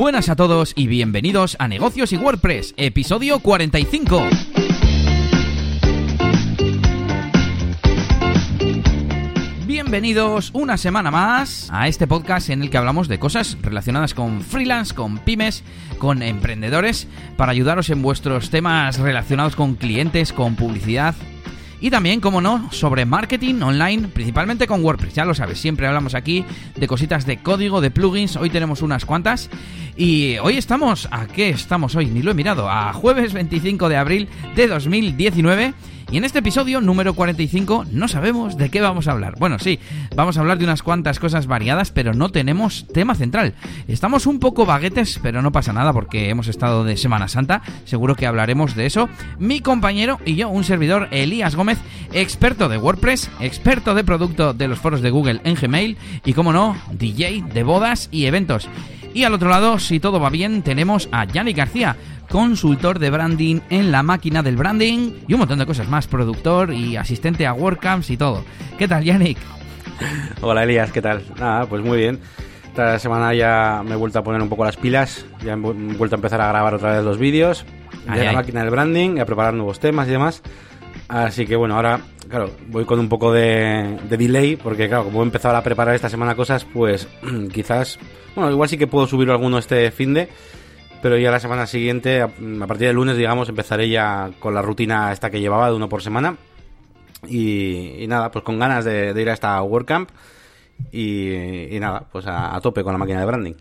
Buenas a todos y bienvenidos a Negocios y WordPress, episodio 45. Bienvenidos una semana más a este podcast en el que hablamos de cosas relacionadas con freelance, con pymes, con emprendedores, para ayudaros en vuestros temas relacionados con clientes, con publicidad, y también, como no, sobre marketing online, principalmente con WordPress. Ya lo sabes, siempre hablamos aquí de cositas de código, de plugins. Hoy tenemos unas cuantas. Y hoy estamos, ¿a qué estamos hoy? Ni lo he mirado. A jueves 25 de abril de 2019. Y en este episodio número 45 no sabemos de qué vamos a hablar. Bueno, sí, vamos a hablar de unas cuantas cosas variadas, pero no tenemos tema central. Estamos un poco baguetes, pero no pasa nada porque hemos estado de Semana Santa. Seguro que hablaremos de eso. Mi compañero y yo, un servidor, Elías Gómez, experto de WordPress, experto de producto de los foros de Google en Gmail y, como no, DJ de bodas y eventos. Y al otro lado, si todo va bien, tenemos a Yannick García, consultor de branding en la máquina del branding y un montón de cosas más, productor y asistente a WordCamps y todo. ¿Qué tal, Yannick? Hola, Elías, ¿qué tal? Nada, pues muy bien. Esta semana ya me he vuelto a poner un poco las pilas, ya he vuelto a empezar a grabar otra vez los vídeos de la máquina del branding, a preparar nuevos temas y demás. Así que bueno, ahora, claro, voy con un poco de, de delay, porque claro, como he empezado a preparar esta semana cosas, pues quizás, bueno, igual sí que puedo subir alguno este fin de pero ya la semana siguiente, a, partir del lunes, digamos, empezaré ya con la rutina esta que llevaba de uno por semana. Y, nada, pues con ganas de, ir a esta WordCamp y, y nada, pues a tope con la máquina de branding.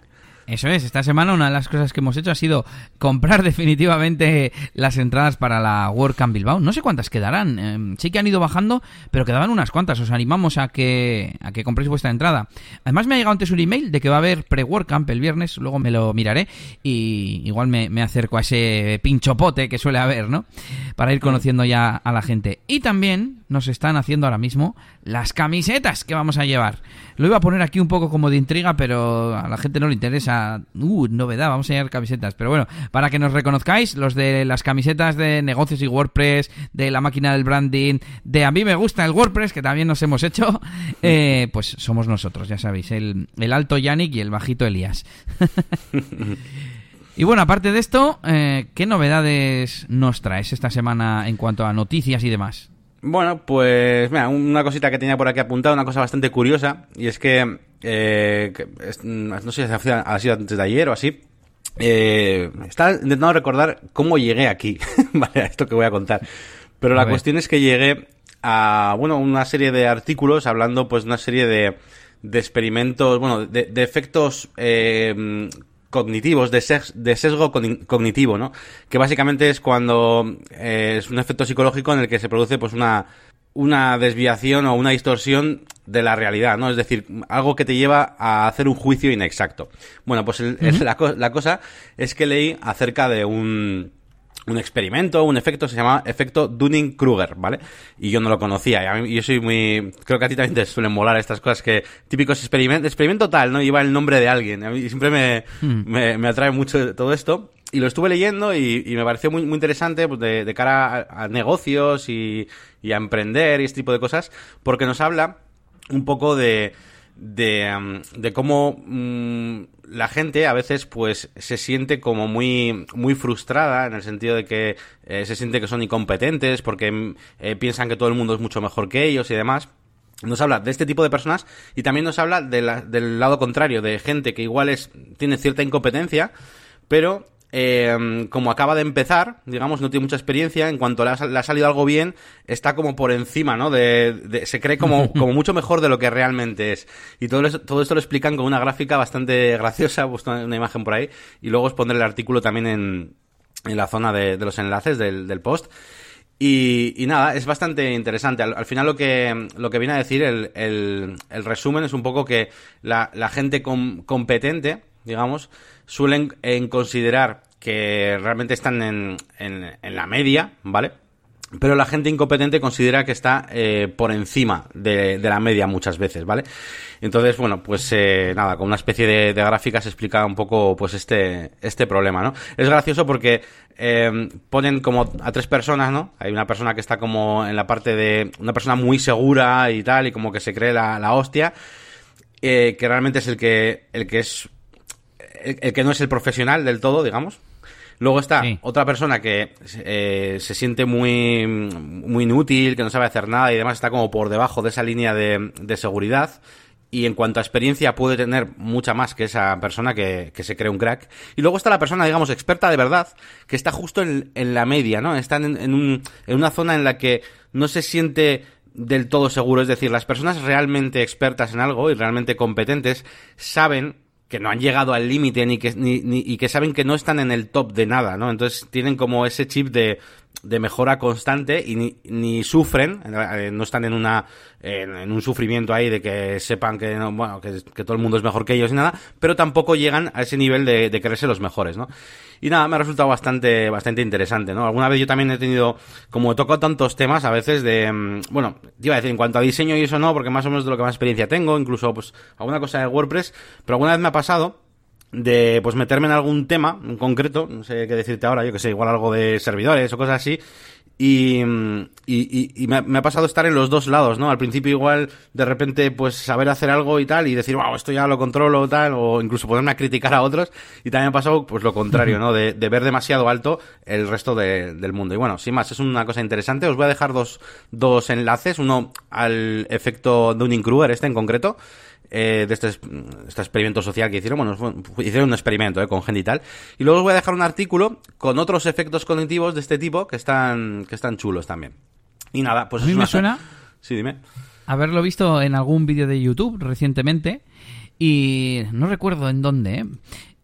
Eso es, esta semana una de las cosas que hemos hecho ha sido comprar definitivamente las entradas para la WordCamp Bilbao. No sé cuántas quedarán, em, sí que han ido bajando, pero quedaban unas cuantas. Os animamos a que, a que compréis vuestra entrada. Además me ha llegado antes un email de que va a haber pre-WordCamp el viernes, luego me lo miraré y igual me, me acerco a ese pinchopote que suele haber, ¿no? Para ir conociendo ya a la gente. Y también nos están haciendo ahora mismo las camisetas que vamos a llevar. Lo iba a poner aquí un poco como de intriga, pero a la gente no le interesa. Uh, novedad, vamos a llevar camisetas. Pero bueno, para que nos reconozcáis, los de las camisetas de negocios y WordPress, de la máquina del branding, de a mí me gusta el WordPress, que también nos hemos hecho, eh, pues somos nosotros, ya sabéis, el, alto Yannick y el bajito Elías. Y bueno, aparte de esto, eh, ¿qué novedades nos traes esta semana en cuanto a noticias y demás? Bueno, pues mira, una cosita que tenía por aquí apuntada, una cosa bastante curiosa, y es que, eh, no sé si ha sido antes de ayer o así, eh, estaba intentando recordar cómo llegué aquí, vale, esto que voy a contar. Pero la cuestión es que llegué a, bueno, una serie de artículos hablando pues una serie de, de experimentos, bueno, de, de efectos eh, cognitivos, de, de sesgo cognitivo, ¿no? Que básicamente es cuando eh, es un efecto psicológico en el que se produce pues una, una desviación o una distorsión de la realidad, ¿no? Es decir, algo que te lleva a hacer un juicio inexacto. Bueno, pues la, la cosa es que leí acerca de un un experimento, un efecto, se llama efecto Dunning-Kruger, ¿vale? Y yo no lo conocía. Y yo soy muy... Creo que a ti también te suelen molar estas cosas que... Típicos experimentos... Experimento tal, ¿no? Lleva el nombre de alguien. A mí siempre me, hmm. me, me atrae mucho todo esto. Y lo estuve leyendo y, y me pareció muy, muy interesante pues, de, de, cara a, negocios y, y a emprender y este tipo de cosas, porque nos habla un poco de de, de cómo mm, la gente a veces pues se siente como muy muy frustrada en el sentido de que eh, se siente que son incompetentes porque mm, eh, piensan que todo el mundo es mucho mejor que ellos y demás. Nos habla de este tipo de personas y también nos habla del lado contrario de gente que igual es tiene cierta incompetencia pero eh, como acaba de empezar, digamos, no tiene mucha experiencia, en cuanto le ha, salido algo bien, está como por encima, ¿no? De, se cree como, como mucho mejor de lo que realmente es. Y todo, eso, todo esto lo explican con una gráfica bastante graciosa, he puesto una imagen por ahí, y luego os pondré el artículo también en, en la zona de, de los enlaces del, del post. Y, y, nada, es bastante interesante. Al, final lo que, lo que viene a decir el, el, el resumen es un poco que la, la gente competente, digamos, suelen en considerar que realmente están en, en, la media, ¿vale? Pero la gente incompetente considera que está eh, por encima de, la media muchas veces, ¿vale? Entonces, bueno, pues eh, nada, con una especie de, de gráfica se explica un poco pues este, este problema, ¿no? Es gracioso porque eh, ponen como a tres personas, ¿no? Hay una persona que está como en la parte de una persona muy segura y tal, y como que se cree la, la hostia, eh, que realmente es el que, el que es el, que no es el profesional del todo, digamos. Luego está otra persona que eh, se siente muy, muy inútil, que no sabe hacer nada y demás, está como por debajo de esa línea de, de seguridad y en cuanto a experiencia puede tener mucha más que esa persona que, que, se cree un crack. Y luego está la persona, digamos, experta de verdad, que está justo en, en la media, ¿no? Está en, en, un, en una zona en la que no se siente del todo seguro. Es decir, las personas realmente expertas en algo y realmente competentes saben que no han llegado al límite ni que ni, ni, y que saben que no están en el top de nada, ¿no? Entonces tienen como ese chip de de mejora constante y ni, ni sufren, eh, no están en una en, un sufrimiento ahí de que sepan que no, bueno que, que, todo el mundo es mejor que ellos y nada, pero tampoco llegan a ese nivel de, de creerse los mejores, ¿no? Y nada, me ha resultado bastante bastante interesante, ¿no? Alguna vez yo también he tenido, como he tocado tantos temas a veces de, mm, bueno, te iba a decir en cuanto a diseño y eso no, porque más o menos de lo que más experiencia tengo, incluso pues alguna cosa de WordPress, pero alguna vez me ha pasado de pues meterme en algún tema en concreto, no sé qué decirte ahora, yo que sé, igual algo de servidores o cosas así, y, y, me, ha, pasado estar en los dos lados, ¿no? Al principio igual, de repente, pues saber hacer algo y tal, y decir, wow, esto ya lo controlo tal, o incluso ponerme a criticar a otros, y también ha pasado, pues lo contrario, ¿no? De, ver demasiado alto el resto de, del mundo. Y bueno, sin más, es una cosa interesante. Os voy a dejar dos, dos enlaces, uno al efecto Dunning-Kruger, este en concreto, eh, de este, este, experimento social que hicieron. Bueno, hicieron un experimento eh, con Genital. Y luego os voy a dejar un artículo con otros efectos cognitivos de este tipo que están, que están chulos también. Y nada, pues... A mí me suena... Sí, dime. Haberlo visto en algún vídeo de YouTube recientemente y no recuerdo en dónde, ¿eh?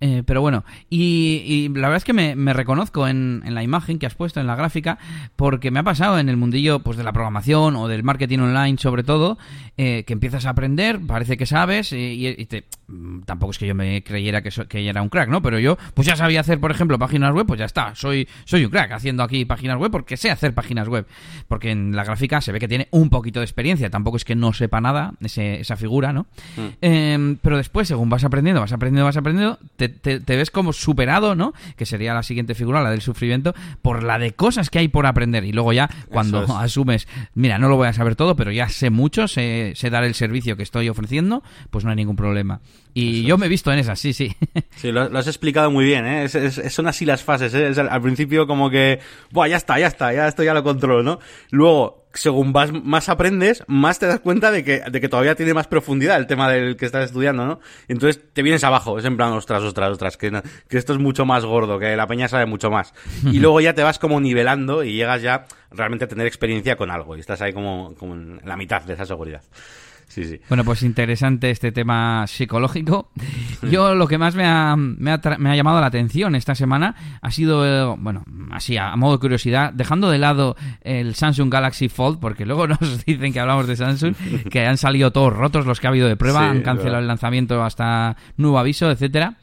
Eh, pero bueno, y, y, la verdad es que me, me reconozco en, en, la imagen que has puesto, en la gráfica, porque me ha pasado en el mundillo pues de la programación o del marketing online sobre todo, eh, que empiezas a aprender, parece que sabes, y, y te, mm, tampoco es que yo me creyera que, so, que era un crack, ¿no? Pero yo pues ya sabía hacer, por ejemplo, páginas web, pues ya está, soy, soy un crack haciendo aquí páginas web porque sé hacer páginas web, porque en la gráfica se ve que tiene un poquito de experiencia, tampoco es que no sepa nada ese, esa figura, ¿no? Mm. Eh, pero después, según vas aprendiendo, vas aprendiendo, vas aprendiendo, te, te, te, ves como superado, ¿no? Que sería la siguiente figura, la del sufrimiento, por la de cosas que hay por aprender. Y luego ya, cuando es. asumes, mira, no lo voy a saber todo, pero ya sé mucho, sé, sé dar el servicio que estoy ofreciendo, pues no hay ningún problema. Y Eso yo es. me he visto en esas, sí, sí. Sí, lo, lo has explicado muy bien, ¿eh? Es, es, son así las fases, ¿eh? Al principio como que, Buah, ya está, ya está, ya esto ya lo controlo, ¿no? Luego, según vas, más aprendes, más te das cuenta de que, de que todavía tiene más profundidad el tema del que estás estudiando, ¿no? Entonces te vienes abajo, es en plan, ostras, ostras, ostras, que, que esto es mucho más gordo, que la peña sabe mucho más. Y luego ya te vas como nivelando y llegas ya realmente a tener experiencia con algo y estás ahí como, como en la mitad de esa seguridad. Sí, sí. Bueno, pues interesante este tema psicológico. Yo lo que más me ha, me ha, me ha llamado la atención esta semana ha sido, eh, bueno, así a, a, modo de curiosidad, dejando de lado el Samsung Galaxy Fold, porque luego nos dicen que hablamos de Samsung, que han salido todos rotos los que ha habido de prueba, sí, han cancelado el lanzamiento hasta nuevo aviso, etcétera.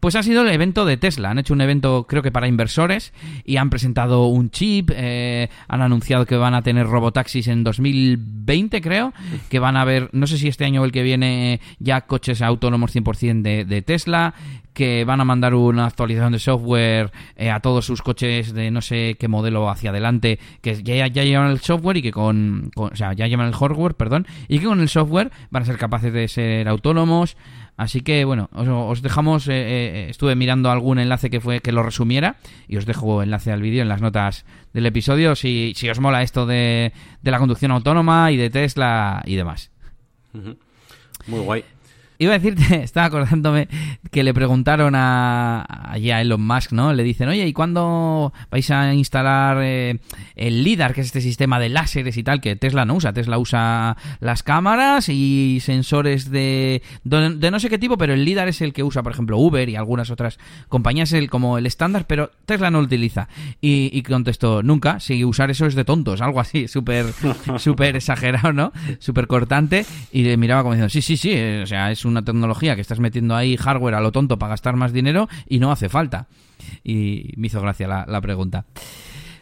Pues ha sido el evento de Tesla. Han hecho un evento, creo que para inversores, y han presentado un chip. Eh, han anunciado que van a tener robotaxis en 2020, creo. Que van a haber, no sé si este año o el que viene, ya coches autónomos 100% de, de Tesla. Que van a mandar una actualización de software eh, a todos sus coches de no sé qué modelo hacia adelante. Que ya, llevan el software y que con. O sea, ya llevan el hardware, perdón. Y que con el software van a ser capaces de ser autónomos. Así que bueno, os, os dejamos, eh, eh, estuve mirando algún enlace que fue que lo resumiera y os dejo enlace al vídeo en las notas del episodio si, si os mola esto de, de, la conducción autónoma y de Tesla y demás. Muy guay. Iba a decirte, estaba acordándome que le preguntaron a, a, a Elon Musk, ¿no? Le dicen, oye, ¿y cuándo vais a instalar eh, el LIDAR, que es este sistema de láseres y tal, que Tesla no usa? Tesla usa las cámaras y sensores de, de, de no sé qué tipo, pero el LIDAR es el que usa, por ejemplo, Uber y algunas otras compañías el, como el estándar, pero Tesla no lo utiliza. Y, y contestó, nunca, si usar eso es de tontos, algo así, súper exagerado, ¿no? Súper cortante. Y le miraba como diciendo, sí, sí, sí, o sea, es una tecnología que estás metiendo ahí hardware a lo tonto para gastar más dinero y no hace falta. Y me hizo gracia la, la pregunta.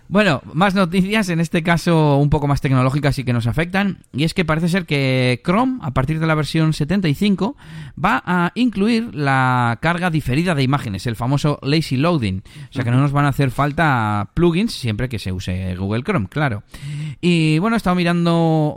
Bueno, más noticias, en este caso un poco más tecnológicas y que nos afectan, y es que parece ser que Chrome, a partir de la versión 75, va a incluir la carga diferida de imágenes, el famoso lazy loading, o sea que no nos van a hacer falta plugins siempre que se use Google Chrome, claro. Y bueno, he estado mirando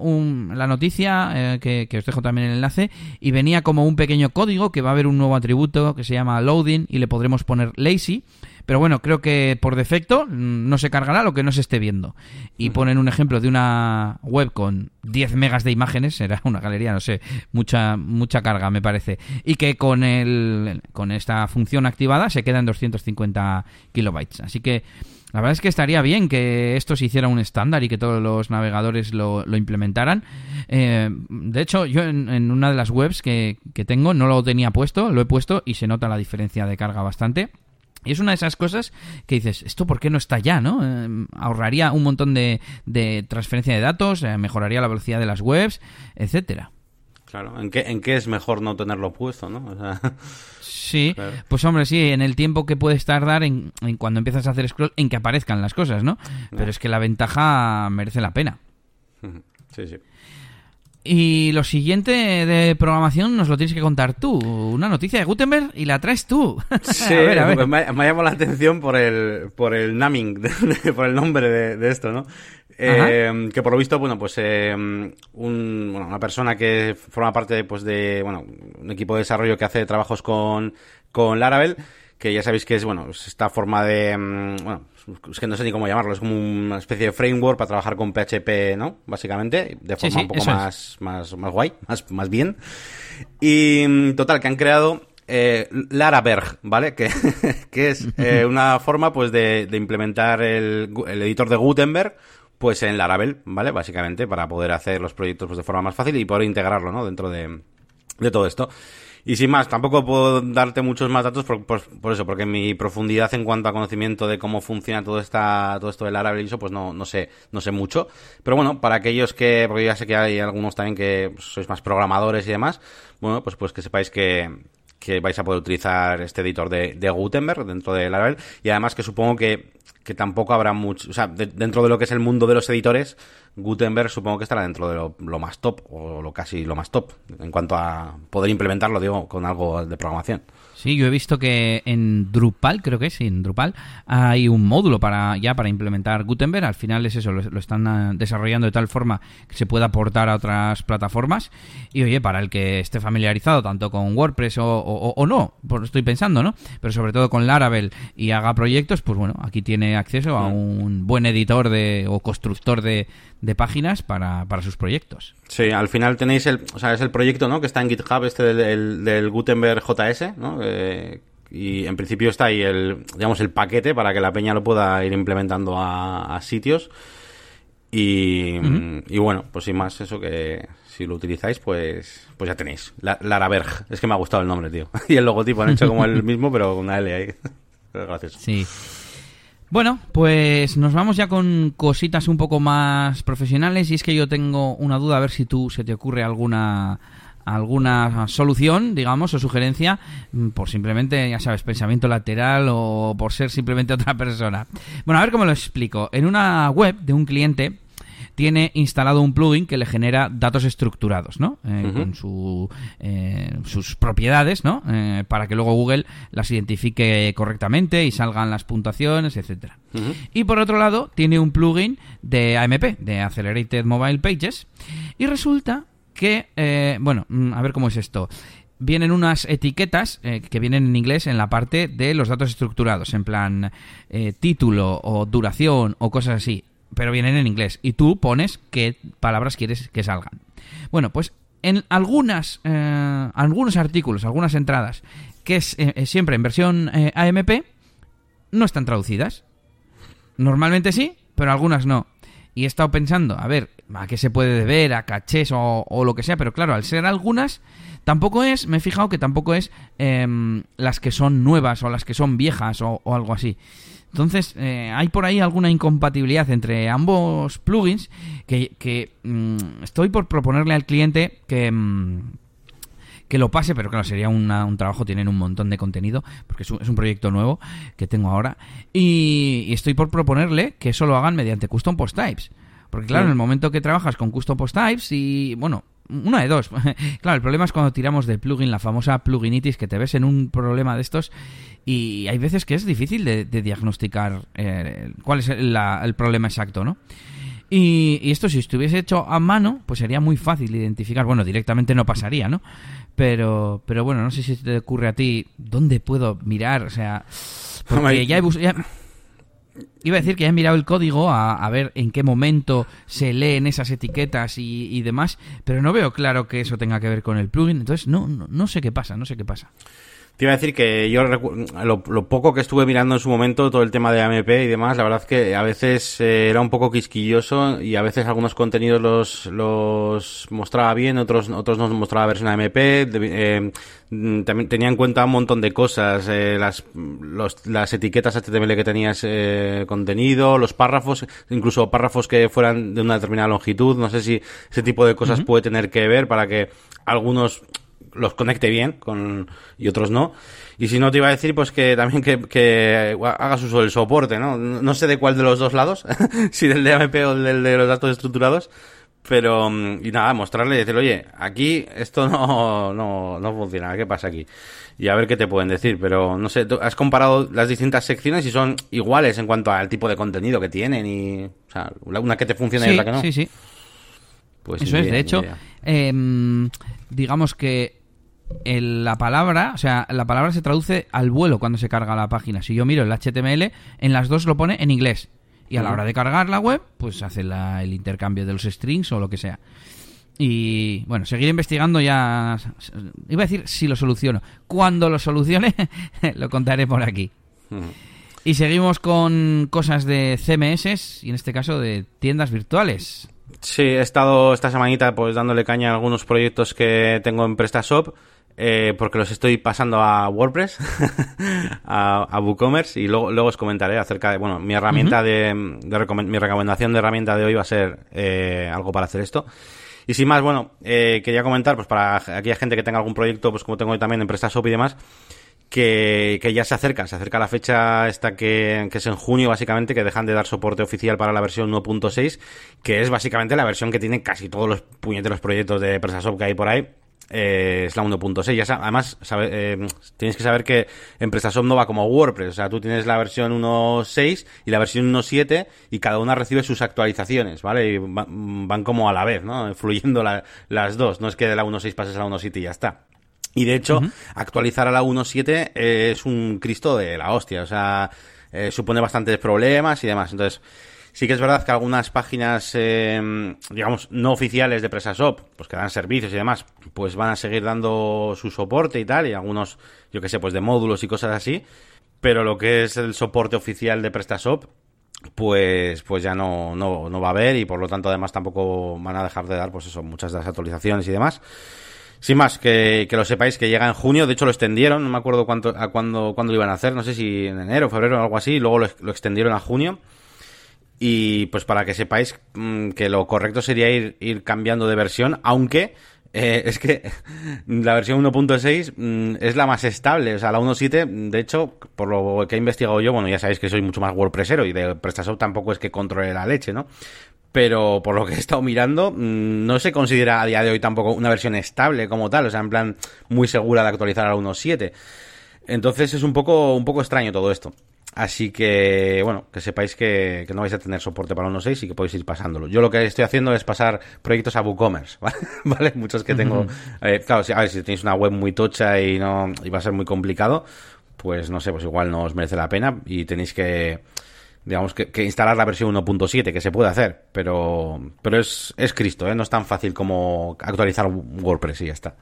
la noticia, eh, que, que, os dejo también el enlace, y venía como un pequeño código que va a haber un nuevo atributo que se llama loading y le podremos poner lazy. Pero bueno, creo que por defecto mm, no se cargará lo que no se esté viendo. Y ponen un ejemplo de una web con 10 megas de imágenes, será una galería, no sé, mucha mucha carga me parece. Y que con el con esta función activada se queda en 250 kilobytes. Así que la verdad es que estaría bien que esto se hiciera un estándar y que todos los navegadores lo, implementaran. Eh, de hecho, yo en, en, una de las webs que, que tengo no lo tenía puesto, lo he puesto y se nota la diferencia de carga bastante. Y es una de esas cosas que dices, ¿esto por qué no está ya? ¿no? Eh, ahorraría un montón de, de transferencia de datos, eh, mejoraría la velocidad de las webs, etcétera. Claro, ¿en qué, ¿en qué es mejor no tenerlo puesto, no? sí, pues hombre, sí, en el tiempo que puedes tardar en, en, cuando empiezas a hacer scroll, en que aparezcan las cosas, ¿no? Pero es que la ventaja merece la pena. Sí, sí. Y lo siguiente de programación nos lo tienes que contar tú. Una noticia de Gutenberg y la traes tú. Sí, a ver, a ver. Me, ha llamado la atención por el, por el naming, por el nombre de, esto, ¿no? Eh, que por lo visto, bueno, pues eh, un, bueno, una persona que forma parte pues, de bueno, un equipo de desarrollo que hace trabajos con, con Laravel, que ya sabéis que es, bueno, esta forma de, mm, bueno, es que no sé ni cómo llamarlo, es como una especie de framework para trabajar con PHP, ¿no? Básicamente, de forma un poco más, más, más guay, más, más bien. Y mm, total, que han creado eh, Laraberg, ¿vale? Que, que es eh, una forma, pues, de, de implementar el, el, editor de Gutenberg, pues, en Laravel, ¿vale? Básicamente, para poder hacer los proyectos pues, de forma más fácil y poder integrarlo, ¿no? Dentro de, de todo esto. Y sin más, tampoco puedo darte muchos más datos por, por, eso, porque mi profundidad en cuanto a conocimiento de cómo funciona todo esta, todo esto del árabe y eso, pues no, no sé, no sé mucho. Pero bueno, para aquellos que, porque ya sé que hay algunos también que sois más programadores y demás, bueno, pues, pues que sepáis que, que vais a poder utilizar este editor de, de Gutenberg dentro de Laravel y además que supongo que, que tampoco habrá mucho, o sea, dentro de lo que es el mundo de los editores, Gutenberg supongo que estará dentro de lo, más top o lo casi lo más top en cuanto a poder implementarlo, digo, con algo de programación. Sí, yo he visto que en Drupal, creo que es, en Drupal, hay un módulo para ya para implementar Gutenberg. Al final es eso, lo, están ah, desarrollando de tal forma que se pueda aportar a otras plataformas. Y oye, para el que esté familiarizado tanto con WordPress o, o, no, pues estoy pensando, ¿no? Pero sobre todo con Laravel y haga proyectos, pues bueno, aquí tiene acceso a un buen editor de, o constructor de, de páginas para, para sus proyectos. Sí, al final tenéis el, o sea, es el proyecto, ¿no? Que está en GitHub, este del, del Gutenberg JS, ¿no? Eh, y en principio está ahí el, digamos, el paquete para que la peña lo pueda ir implementando a, sitios. Y, y, bueno, pues sin más, eso que si lo utilizáis, pues, pues ya tenéis. La, Laraberg. Es que me ha gustado el nombre, tío. Y el logotipo han hecho como el mismo, pero con una L ahí. Gracias. Sí. Bueno, pues nos vamos ya con cositas un poco más profesionales y es que yo tengo una duda a ver si tú se te ocurre alguna alguna solución, digamos, o sugerencia, mm, por simplemente, ya sabes, pensamiento lateral o por ser simplemente otra persona. Bueno, a ver cómo lo explico. En una web de un cliente tiene instalado un plugin que le genera datos estructurados, ¿no? Eh, con su, eh, sus propiedades, ¿no? Eh, para que luego Google las identifique correctamente y salgan las puntuaciones, etcétera. Y por otro lado, tiene un plugin de AMP, de Accelerated Mobile Pages, y resulta que, bueno, mm, a ver cómo es esto vienen unas etiquetas que vienen en inglés en la parte de los datos estructurados, en plan título o duración o cosas así pero vienen en inglés. Y tú pones qué palabras quieres que salgan. Bueno, pues en algunas, eh, algunos artículos, algunas entradas, que es eh, siempre en versión eh, AMP, no están traducidas. Normalmente sí, pero algunas no. Y he estado pensando, a ver, a qué se puede deber, a cachés o, lo que sea, pero claro, al ser algunas, tampoco es, me he fijado que tampoco es em, las que son nuevas o las que son viejas o algo así. Entonces, eh, hay por ahí alguna incompatibilidad entre ambos plugins que, mm, estoy por proponerle al cliente que... Mm, que lo pase, pero claro, sería un trabajo, tienen un montón de contenido, porque es un, proyecto nuevo que tengo ahora, y, estoy por proponerle que eso lo hagan mediante custom post types. Porque claro, en el momento que trabajas con custom post types y, bueno, una de dos. claro, el problema es cuando tiramos de plugin, la famosa pluginitis, que te ves en un problema de estos y hay veces que es difícil de, diagnosticar eh, cuál es el problema exacto, ¿no? Y, y, esto si estuviese hecho a mano, pues sería muy fácil identificar. Bueno, directamente no pasaría, ¿no? Pero, pero bueno, no sé si te ocurre a ti, ¿dónde puedo mirar? O sea, porque ya he. Iba a decir que he mirado el código a, a, ver en qué momento se leen esas etiquetas y, y, demás, pero no veo claro que eso tenga que ver con el plugin, entonces no, no, no sé qué pasa, no sé qué pasa. Te iba a decir que yo lo, lo, poco que estuve mirando en su momento, todo el tema de AMP y demás, la verdad que a veces eh, era un poco quisquilloso y a veces algunos contenidos los, los mostraba bien, otros, otros no mostraba versión AMP, eh, también tenía en cuenta un montón de cosas, eh, las, los, las etiquetas HTML que tenías eh, contenido, los párrafos, incluso párrafos que fueran de una determinada longitud, no sé si ese tipo de cosas uh -huh. puede tener que ver para que algunos los conecte bien con y otros no. Y si no te iba a decir, pues que también que, que hagas uso del soporte, ¿no? No sé de cuál de los dos lados, si del de AMP o del de los datos estructurados, pero, y nada, mostrarle y decirle, oye, aquí esto no, no, no funciona, ¿qué pasa aquí? Y a ver qué te pueden decir, pero no sé, has comparado las distintas secciones y son iguales en cuanto al tipo de contenido que tienen y, o sea, una que te funciona sí, y otra que no. Sí, sí. Pues Eso es, de hecho, eh, digamos que el- la palabra, o sea, la palabra se traduce al vuelo cuando se carga la página. Si yo miro el HTML, en las dos lo pone en inglés. Y a la hora de cargar la web, pues hace la- el intercambio de los strings o lo que sea. Y bueno, seguir investigando ya. Iba a decir si lo soluciono. Cuando lo solucione, lo contaré por aquí. Y seguimos con cosas de CMS y en este caso de tiendas virtuales. Sí, he estado esta semanita pues dándole caña a algunos proyectos que tengo en PrestaShop eh, porque los estoy pasando a WordPress, a, a WooCommerce y luego, luego os comentaré acerca de, bueno, mi herramienta de, de mi recomendación de herramienta de hoy va a ser eh, algo para hacer esto. Y sin más, bueno, eh, quería comentar, pues para aquella gente que tenga algún proyecto, pues como tengo yo también en PrestaShop y demás, que, que ya se acerca, se acerca la fecha esta que, que es en junio básicamente, que dejan de dar soporte oficial para la versión 1.6, que es básicamente la versión que tienen casi todos los puñeteros proyectos de PrestaShop que hay por ahí. Eh, es la 1.6. Ya sa- además, sabe- eh, tienes que saber que en PrestaShop no va como WordPress. O sea, tú tienes la versión 1.6 y la versión 1.7 y cada una recibe sus actualizaciones, ¿vale? Y va- van como a la vez, ¿no? Fluyendo la- las dos. No es que de la 1.6 pases a la 1.7 y ya está. Y de hecho, actualizar a la 1.7 eh, es un Cristo de la hostia. O sea, eh, supone bastantes problemas y demás. Entonces, sí que es verdad que algunas páginas, eh, digamos, no oficiales de PrestaShop, pues que dan servicios y demás, pues van a seguir dando su soporte y tal. Y algunos, yo que sé, pues de módulos y cosas así. Pero lo que es el soporte oficial de PrestaShop, pues pues ya no, no, no va a haber y por lo tanto además tampoco van a dejar de dar pues eso muchas de las actualizaciones y demás sin más que, que lo sepáis que llega en junio de hecho lo extendieron no me acuerdo cuánto a cuándo cuándo lo iban a hacer no sé si en enero febrero o algo así luego lo extendieron a junio y pues para que sepáis mm, que lo correcto sería ir, ir cambiando de versión, aunque eh, es que la versión 1.6 mm, es la más estable. O sea, la 1.7, de hecho, por lo que he investigado yo, bueno, ya sabéis que soy mucho más WordPressero y de PrestaShop tampoco es que controle la leche, ¿no? Pero por lo que he estado mirando, mm, no se considera a día de hoy tampoco una versión estable como tal, o sea, en plan muy segura de actualizar a la 1.7. Entonces es un poco, un poco extraño todo esto. Así que, bueno, que sepáis que, que no vais a tener soporte para 1.6 y que podéis ir pasándolo. Yo lo que estoy haciendo es pasar proyectos a WooCommerce, ¿vale? ¿Vale? Muchos que tengo. eh, claro, si, a ver, si tenéis una web muy tocha y no y va a ser muy complicado, pues no sé, pues igual no os merece la pena y tenéis que, digamos, que, que instalar la versión 1.7, que se puede hacer, pero, pero es, es Cristo, ¿eh? No es tan fácil como actualizar WordPress y ya está.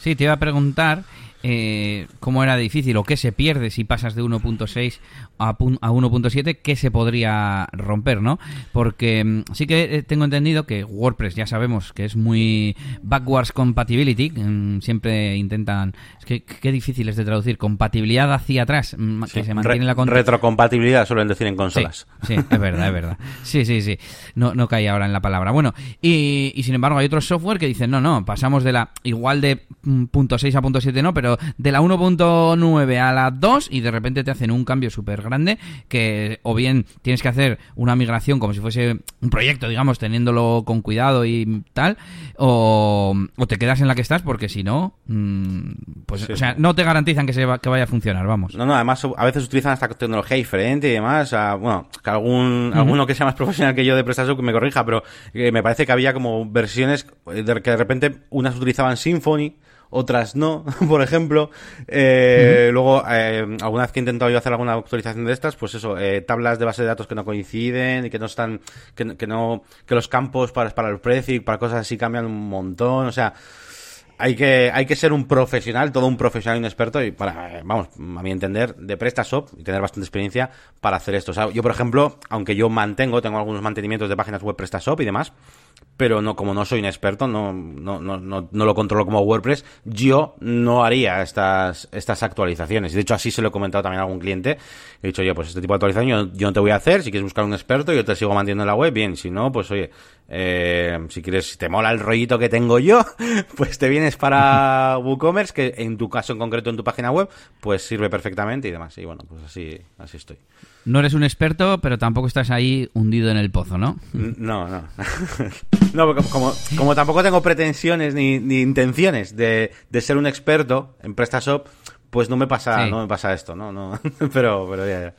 Sí, te iba a preguntar eh, cómo era difícil o qué se pierde si pasas de 1.6 a, a 1.7, qué se podría romper, ¿no? Porque mm, sí que eh, tengo entendido que WordPress ya sabemos que es muy backwards compatibility, mm, siempre intentan, es que qué difícil es de traducir, compatibilidad hacia atrás, mm, que Sí, se mantiene re- la retrocompatibilidad suelen decir en consolas. Sí, sí, es verdad, es verdad. Sí, sí, sí. No, no caí ahora en la palabra. Bueno, y, y sin embargo hay otros software que dicen, no, no, pasamos de la igual de mm, punto 6 a punto 7 no, pero de la 1.9 a la 2 y de repente te hacen un cambio súper grande que o bien tienes que hacer una migración como si fuese un proyecto, digamos, teniéndolo con cuidado y tal, o, te quedas en la que estás porque si no, mm, pues, o sea, no te garantizan que, se que vaya a funcionar, vamos. No, no, además a veces utilizan esta tecnología diferente y demás, bueno, que algún, alguno que sea más profesional que yo de PrestaShop que me corrija, pero eh, me parece que había como versiones de que de repente unas utilizaban Symfony, otras no, por ejemplo. Eh, luego, eh, alguna vez que he intentado yo hacer alguna actualización de estas, pues eso, eh, tablas de base de datos que no coinciden y que no están, que, que no, que los campos para, para el precio y para cosas así cambian un montón, o sea, hay que, hay que ser un profesional, todo un profesional y un experto, y para, vamos, a mi entender, de PrestaShop y tener bastante experiencia para hacer esto. O sea, yo, por ejemplo, aunque yo mantengo, tengo algunos mantenimientos de páginas web PrestaShop y demás, pero no como no soy un experto, no, no, no, no, no lo controlo como WordPress, yo no haría estas, estas actualizaciones. De hecho, así se lo he comentado también a algún cliente. He dicho, oye, pues este tipo de actualización yo, no te voy a hacer. Si quieres buscar un experto, yo te sigo manteniendo en la web. Bien, si no, pues oye, eh, si quieres, si te mola el rollito que tengo yo, pues te vienes para WooCommerce, que en tu caso en concreto en tu página web, pues sirve perfectamente y demás. Y bueno, pues así, así estoy. No eres un experto, pero tampoco estás ahí hundido en el pozo, ¿no? No, no. no, como, como, tampoco tengo pretensiones ni, intenciones de, ser un experto en PrestaShop, pues no me pasa, no me pasa esto, ¿no? no pero, pero ya, ya.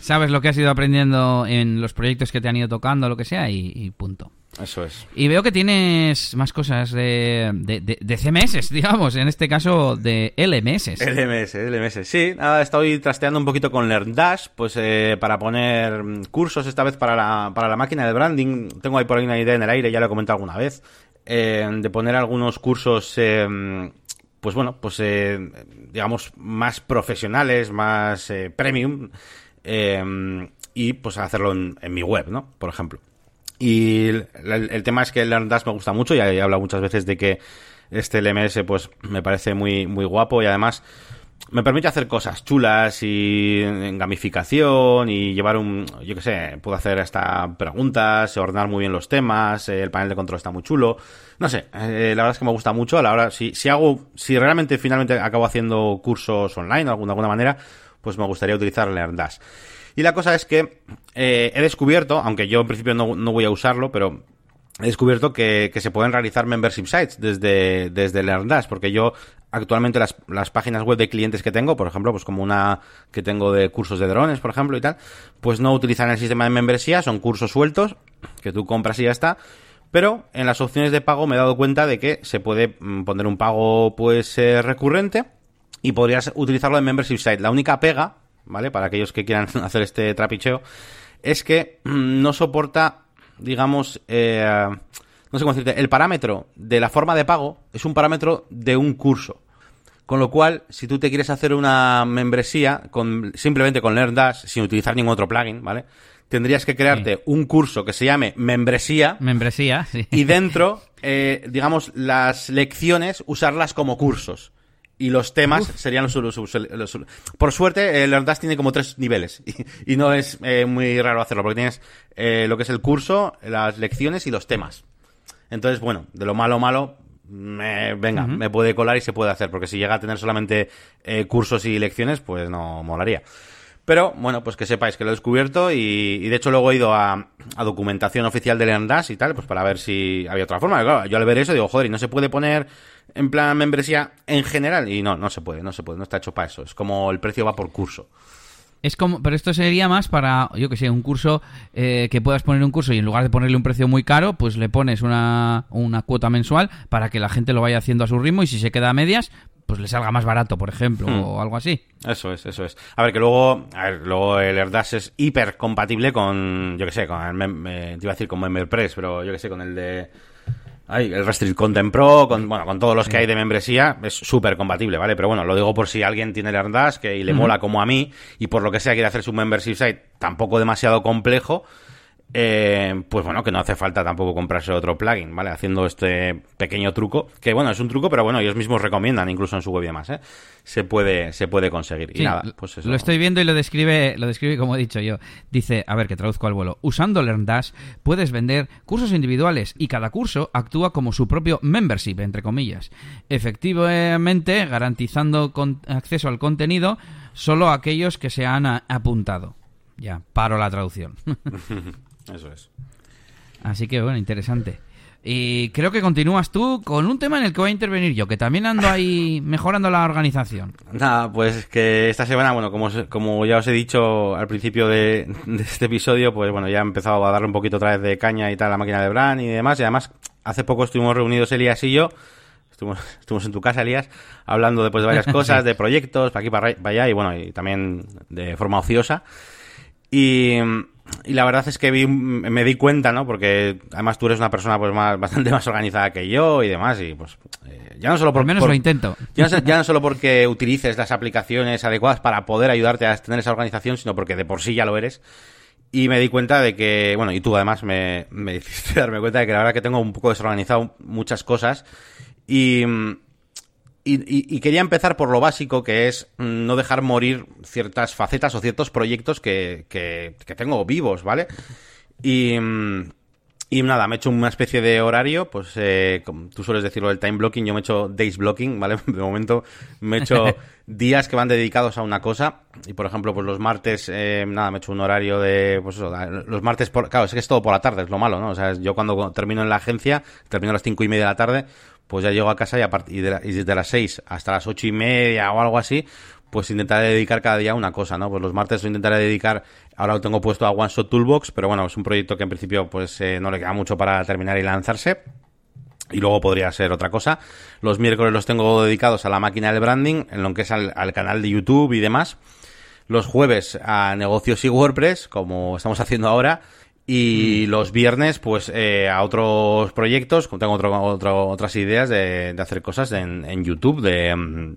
Sabes lo que has ido aprendiendo en los proyectos que te han ido tocando, lo que sea, y punto. Eso es. Y veo que tienes más cosas de, de, CMS, digamos, en este caso de LMS. LMS, LMS. Sí, nada, estoy trasteando un poquito con LearnDash, pues eh, para poner cursos esta vez para la, para la máquina de branding. Tengo ahí por ahí una idea en el aire, ya lo he comentado alguna vez, eh, de poner algunos cursos, eh, pues bueno, pues digamos, más profesionales, más premium, y pues hacerlo en, en mi web, ¿no? Por ejemplo. Y el, tema es que el LearnDash me gusta mucho, ya he hablado muchas veces de que este LMS pues me parece muy, muy guapo y además me permite hacer cosas chulas y en gamificación y llevar un, yo qué sé, puedo hacer hasta preguntas, ordenar muy bien los temas, el panel de control está muy chulo, no sé, eh, la verdad es que me gusta mucho, a la hora, si, si hago, si realmente finalmente acabo haciendo cursos online de alguna, alguna manera, pues me gustaría utilizar LearnDash. Y la cosa es que eh, he descubierto, aunque yo en principio no, voy a usarlo, pero he descubierto que, se pueden realizar membership sites desde, desde LearnDash, porque yo actualmente las, las, páginas web de clientes que tengo, por ejemplo, pues como una que tengo de cursos de drones, por ejemplo, y tal, pues no utilizan el sistema de membresía, son cursos sueltos que tú compras y ya está. Pero en las opciones de pago me he dado cuenta de que se puede mm, poner un pago pues eh, recurrente y podrías utilizarlo en membership site. La única pega ¿vale? Para aquellos que quieran hacer este trapicheo, es que mm, no soporta, digamos, eh, no sé cómo decirte, el parámetro de la forma de pago es un parámetro de un curso. Con lo cual, si tú te quieres hacer una membresía con, simplemente con LearnDash, sin utilizar ningún otro plugin, ¿vale? Tendrías que crearte un curso que se llame membresía. Membresía, sí. Y dentro, eh, digamos, las lecciones, usarlas como cursos y los temas serían los, los, Por suerte, el Learndash tiene como tres niveles y, no es eh, muy raro hacerlo porque tienes eh, lo que es el curso, las lecciones y los temas. Entonces, bueno, de lo malo malo, me, venga, me puede colar y se puede hacer porque si llega a tener solamente eh, cursos y lecciones, pues no molaría. Pero bueno, pues que sepáis que lo he descubierto y, de hecho luego he ido a, documentación oficial de Learndash y tal, pues para ver si había otra forma. Claro, yo al ver eso digo, joder, y no se puede poner en plan membresía en general. Y no, no se puede, no se puede, no está hecho para eso. Es como el precio va por curso. Es como, pero esto sería más para, yo que sé, un curso eh, que puedas poner un curso y en lugar de ponerle un precio muy caro, pues le pones una, una cuota mensual para que la gente lo vaya haciendo a su ritmo y si se queda a medias, pues le salga más barato, por ejemplo, hmm. o algo así. Eso es, eso es. A ver, que luego, a ver, luego el AirDash es hiper compatible con, yo que sé, con el, te iba a decir con MemberPress, pero yo que sé, con el de... Ay, el Restrict Content Pro, con, bueno, con todos los que hay de membresía, es súper compatible, ¿vale? Pero bueno, lo digo por si alguien tiene el AirDash que y le mola como a mí, y por lo que sea quiere hacer su membership site tampoco demasiado complejo, eh, pues bueno, que no hace falta tampoco comprarse otro plugin, ¿vale? Haciendo este pequeño truco, que bueno, es un truco, pero bueno, ellos mismos recomiendan, incluso en su web y demás, ¿eh? Se puede, se puede conseguir. y nada, pues eso. Lo estoy viendo y lo describe, lo describe como he dicho yo. Dice, a ver, que traduzco al vuelo. Usando LearnDash puedes vender cursos individuales y cada curso actúa como su propio membership, entre comillas. Efectivamente, garantizando acceso al contenido solo a aquellos que se han apuntado. Ya, paro la traducción. Eso es. Así que bueno, interesante. Y creo que continúas tú con un tema en el que voy a intervenir yo, que también ando ahí mejorando la organización. Nada, pues que esta semana, bueno, como, como ya os he dicho al principio de, este episodio, pues bueno, ya he empezado a darle un poquito otra vez de caña y tal a la máquina de Bran y demás. Y además, hace poco estuvimos reunidos Elías y yo, estuvimos, estuvimos en tu casa, Elías, hablando después de varias cosas, de proyectos, para aquí, para allá, y bueno, y también de forma ociosa. Y y la verdad es que vi, me di cuenta, ¿no? Porque además tú eres una persona pues más, bastante más organizada que yo y demás y pues eh, ya no solo por... Al menos lo intento. Ya no, ya no, solo porque utilices las aplicaciones adecuadas para poder ayudarte a tener esa organización, sino porque de por sí ya lo eres. Y me di cuenta de que, bueno, y tú además me, me hiciste darme cuenta de que la verdad que tengo un poco desorganizado muchas cosas y y, quería empezar por lo básico, que es mm, no dejar morir ciertas facetas o ciertos proyectos que, que, tengo vivos, ¿vale? Y, mm, y nada, me he hecho una especie de horario, pues eh, como tú sueles decirlo del time blocking, yo me he hecho days blocking, ¿vale? De momento me he hecho días que van dedicados a una cosa. Y por ejemplo, pues los martes, eh, nada, me he hecho un horario de, pues eso, los martes, por, claro, es que es todo por la tarde, es lo malo, ¿no? O sea, yo cuando termino en la agencia, termino a las cinco y media de la tarde, pues ya llego a casa y, a y, desde las 6 hasta las ocho y media o algo así, pues intentaré dedicar cada día una cosa, ¿no? Pues los martes lo intentaré dedicar, ahora lo tengo puesto a One Shot Toolbox, pero bueno, es un proyecto que en principio pues eh, no le queda mucho para terminar y lanzarse. Y luego podría ser otra cosa. Los miércoles los tengo dedicados a la máquina del branding, en lo que es al, al canal de YouTube y demás. Los jueves a negocios y WordPress, como estamos haciendo ahora. Y mm. los viernes, pues, eh, a otros proyectos, tengo otro, otras ideas de, de hacer cosas en, en YouTube, de, mm,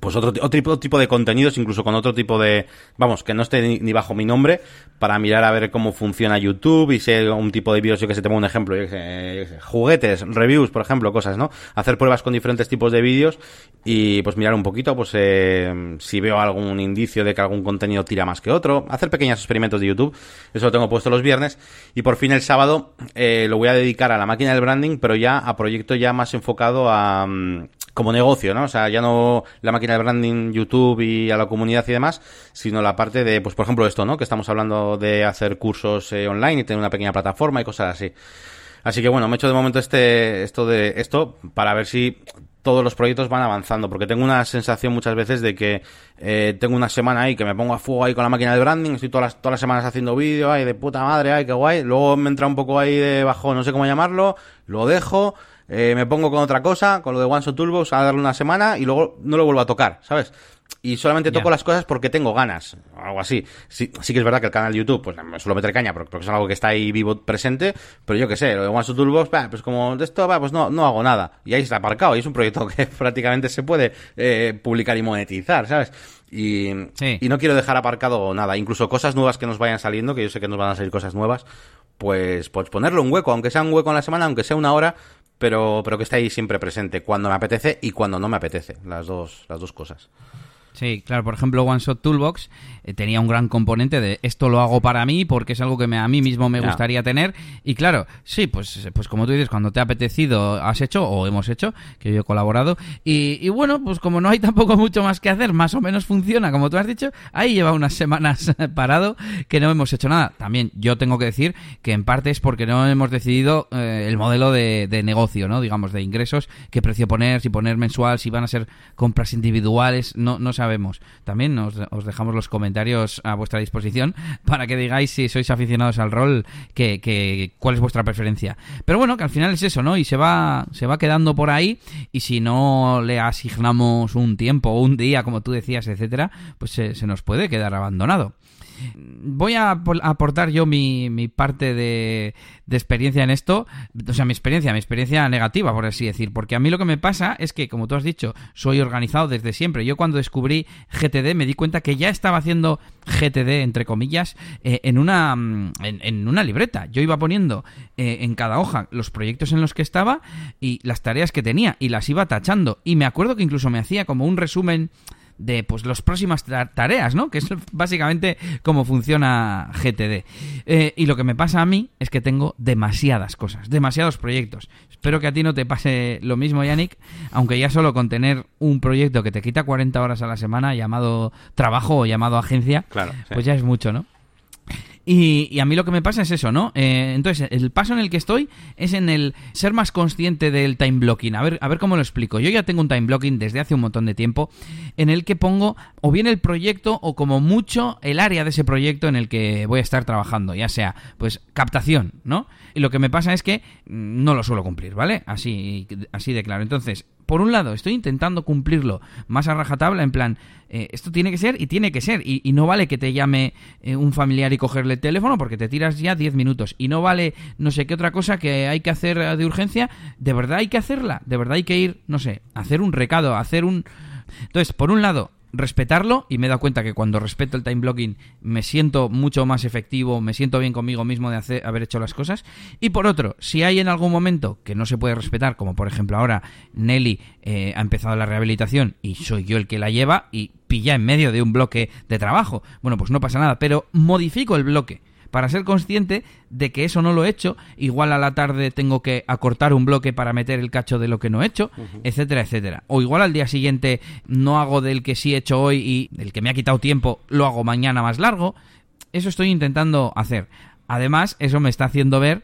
pues otro, otro tipo de contenidos, incluso con otro tipo de, vamos, que no esté ni, bajo mi nombre, para mirar a ver cómo funciona YouTube y si hay un tipo de vídeos, yo que sé, tengo un ejemplo, juguetes, reviews, por ejemplo, cosas, ¿no? Hacer pruebas con diferentes tipos de vídeos y pues mirar un poquito, pues eh, si veo algún indicio de que algún contenido tira más que otro, hacer pequeños experimentos de YouTube, eso lo tengo puesto los viernes y por fin el sábado eh, lo voy a dedicar a la máquina del branding, pero ya a proyecto ya más enfocado a, mm, como negocio, ¿no? O sea, ya no la máquina de branding, YouTube y a la comunidad y demás, sino la parte de, pues por ejemplo esto, ¿no? Que estamos hablando de hacer cursos eh, online y tener una pequeña plataforma y cosas así. Así que bueno, me he hecho de momento este, esto de esto para ver si todos los proyectos van avanzando, porque tengo una sensación muchas veces de que eh, tengo una semana ahí que me pongo a fuego ahí con la máquina de branding, estoy todas las, todas las semanas haciendo vídeo, ay, de puta madre, ay, qué guay, luego me entra un poco ahí de bajo, no sé cómo llamarlo, lo dejo, eh, me pongo con otra cosa, con lo de One Shot Toolbox, a darle una semana y luego no lo vuelvo a tocar, ¿sabes? Y solamente toco las cosas porque tengo ganas, algo así. Sí, sí que es verdad que el canal de YouTube, pues me suelo meter caña porque, es algo que está ahí vivo, presente, pero yo qué sé, lo de One Shot Toolbox, pues como de esto, pues no, no hago nada. Y ahí está aparcado, y es un proyecto que prácticamente se puede eh, publicar y monetizar, ¿sabes? Y, y no quiero dejar aparcado nada, incluso cosas nuevas que nos vayan saliendo, que yo sé que nos van a salir cosas nuevas, pues, pues ponerle un hueco, aunque sea un hueco en la semana, aunque sea una hora, pero, pero que está ahí siempre presente, cuando me apetece y cuando no me apetece, las dos, las dos cosas. Sí, claro, por ejemplo, One Shot Toolbox tenía un gran componente de esto lo hago para mí porque es algo que me, a mí mismo me gustaría tener. Y claro, sí, pues, pues como tú dices, cuando te ha apetecido has hecho o hemos hecho, que yo he colaborado. Y, y, bueno, pues como no hay tampoco mucho más que hacer, más o menos funciona, como tú has dicho, ahí lleva unas semanas parado que no hemos hecho nada. También yo tengo que decir que en parte es porque no hemos decidido eh, el modelo de, de negocio, ¿no? Digamos, de ingresos, qué precio poner, si poner mensual, si van a ser compras individuales, no, no sabemos. También os, os, dejamos los comentarios a vuestra disposición para que digáis si sois aficionados al rol, que, que, cuál es vuestra preferencia. Pero bueno, que al final es eso, ¿no? Y se va, se va quedando por ahí y si no le asignamos un tiempo, un día, como tú decías, etcétera, pues se nos puede quedar abandonado. Voy a aportar yo mi, mi parte de, de, experiencia en esto, o sea, mi experiencia, mi experiencia negativa, por así decir, porque a mí lo que me pasa es que, como tú has dicho, soy organizado desde siempre. Yo cuando descubrí GTD me di cuenta que ya estaba haciendo GTD, entre comillas, eh, en, una, mm, en, una libreta. Yo iba poniendo eh, en cada hoja los proyectos en los que estaba y las tareas que tenía y las iba tachando. Y me acuerdo que incluso me hacía como un resumen de pues las próximas tareas, ¿no? Que es básicamente cómo funciona GTD. Eh, y lo que me pasa a mí es que tengo demasiadas cosas, demasiados proyectos. Espero que a ti no te pase lo mismo, Yannick, aunque ya solo con tener un proyecto que te quita 40 horas a la semana llamado trabajo o llamado agencia, claro, pues ya es mucho, ¿no? Y, a mí lo que me pasa es eso, ¿no? Eh, entonces, el paso en el que estoy es en el ser más consciente del time blocking. A ver, a ver cómo lo explico. Yo ya tengo un time blocking desde hace un montón de tiempo en el que pongo o bien el proyecto o como mucho el área de ese proyecto en el que voy a estar trabajando, ya sea pues captación, ¿no? Y lo que me pasa es que mm, no lo suelo cumplir, ¿vale? Así, así de claro. Entonces, por un lado, estoy intentando cumplirlo más a rajatabla, en plan, eh, esto tiene que ser y tiene que ser. Y, no vale que te llame eh, un familiar y cogerle el teléfono porque te tiras ya 10 minutos. Y no vale no sé qué otra cosa que hay que hacer de urgencia. De verdad hay que hacerla. De verdad hay que ir, no sé, hacer un recado, hacer un... Entonces, por un lado, respetarlo y me he dado cuenta que cuando respeto el time blocking me siento mucho más efectivo, me siento bien conmigo mismo de hacer, haber hecho las cosas. Y por otro, si hay en algún momento que no se puede respetar, como por ejemplo ahora Nelly eh, ha empezado la rehabilitación y soy yo el que la lleva y pilla en medio de un bloque de trabajo, bueno, pues no pasa nada, pero modifico el bloque para ser consciente de que eso no lo he hecho, igual a la tarde tengo que acortar un bloque para meter el cacho de lo que no he hecho, etcétera, etcétera. O igual al día siguiente no hago del que sí he hecho hoy y el que me ha quitado tiempo lo hago mañana más largo. Eso estoy intentando hacer. Además, eso me está haciendo ver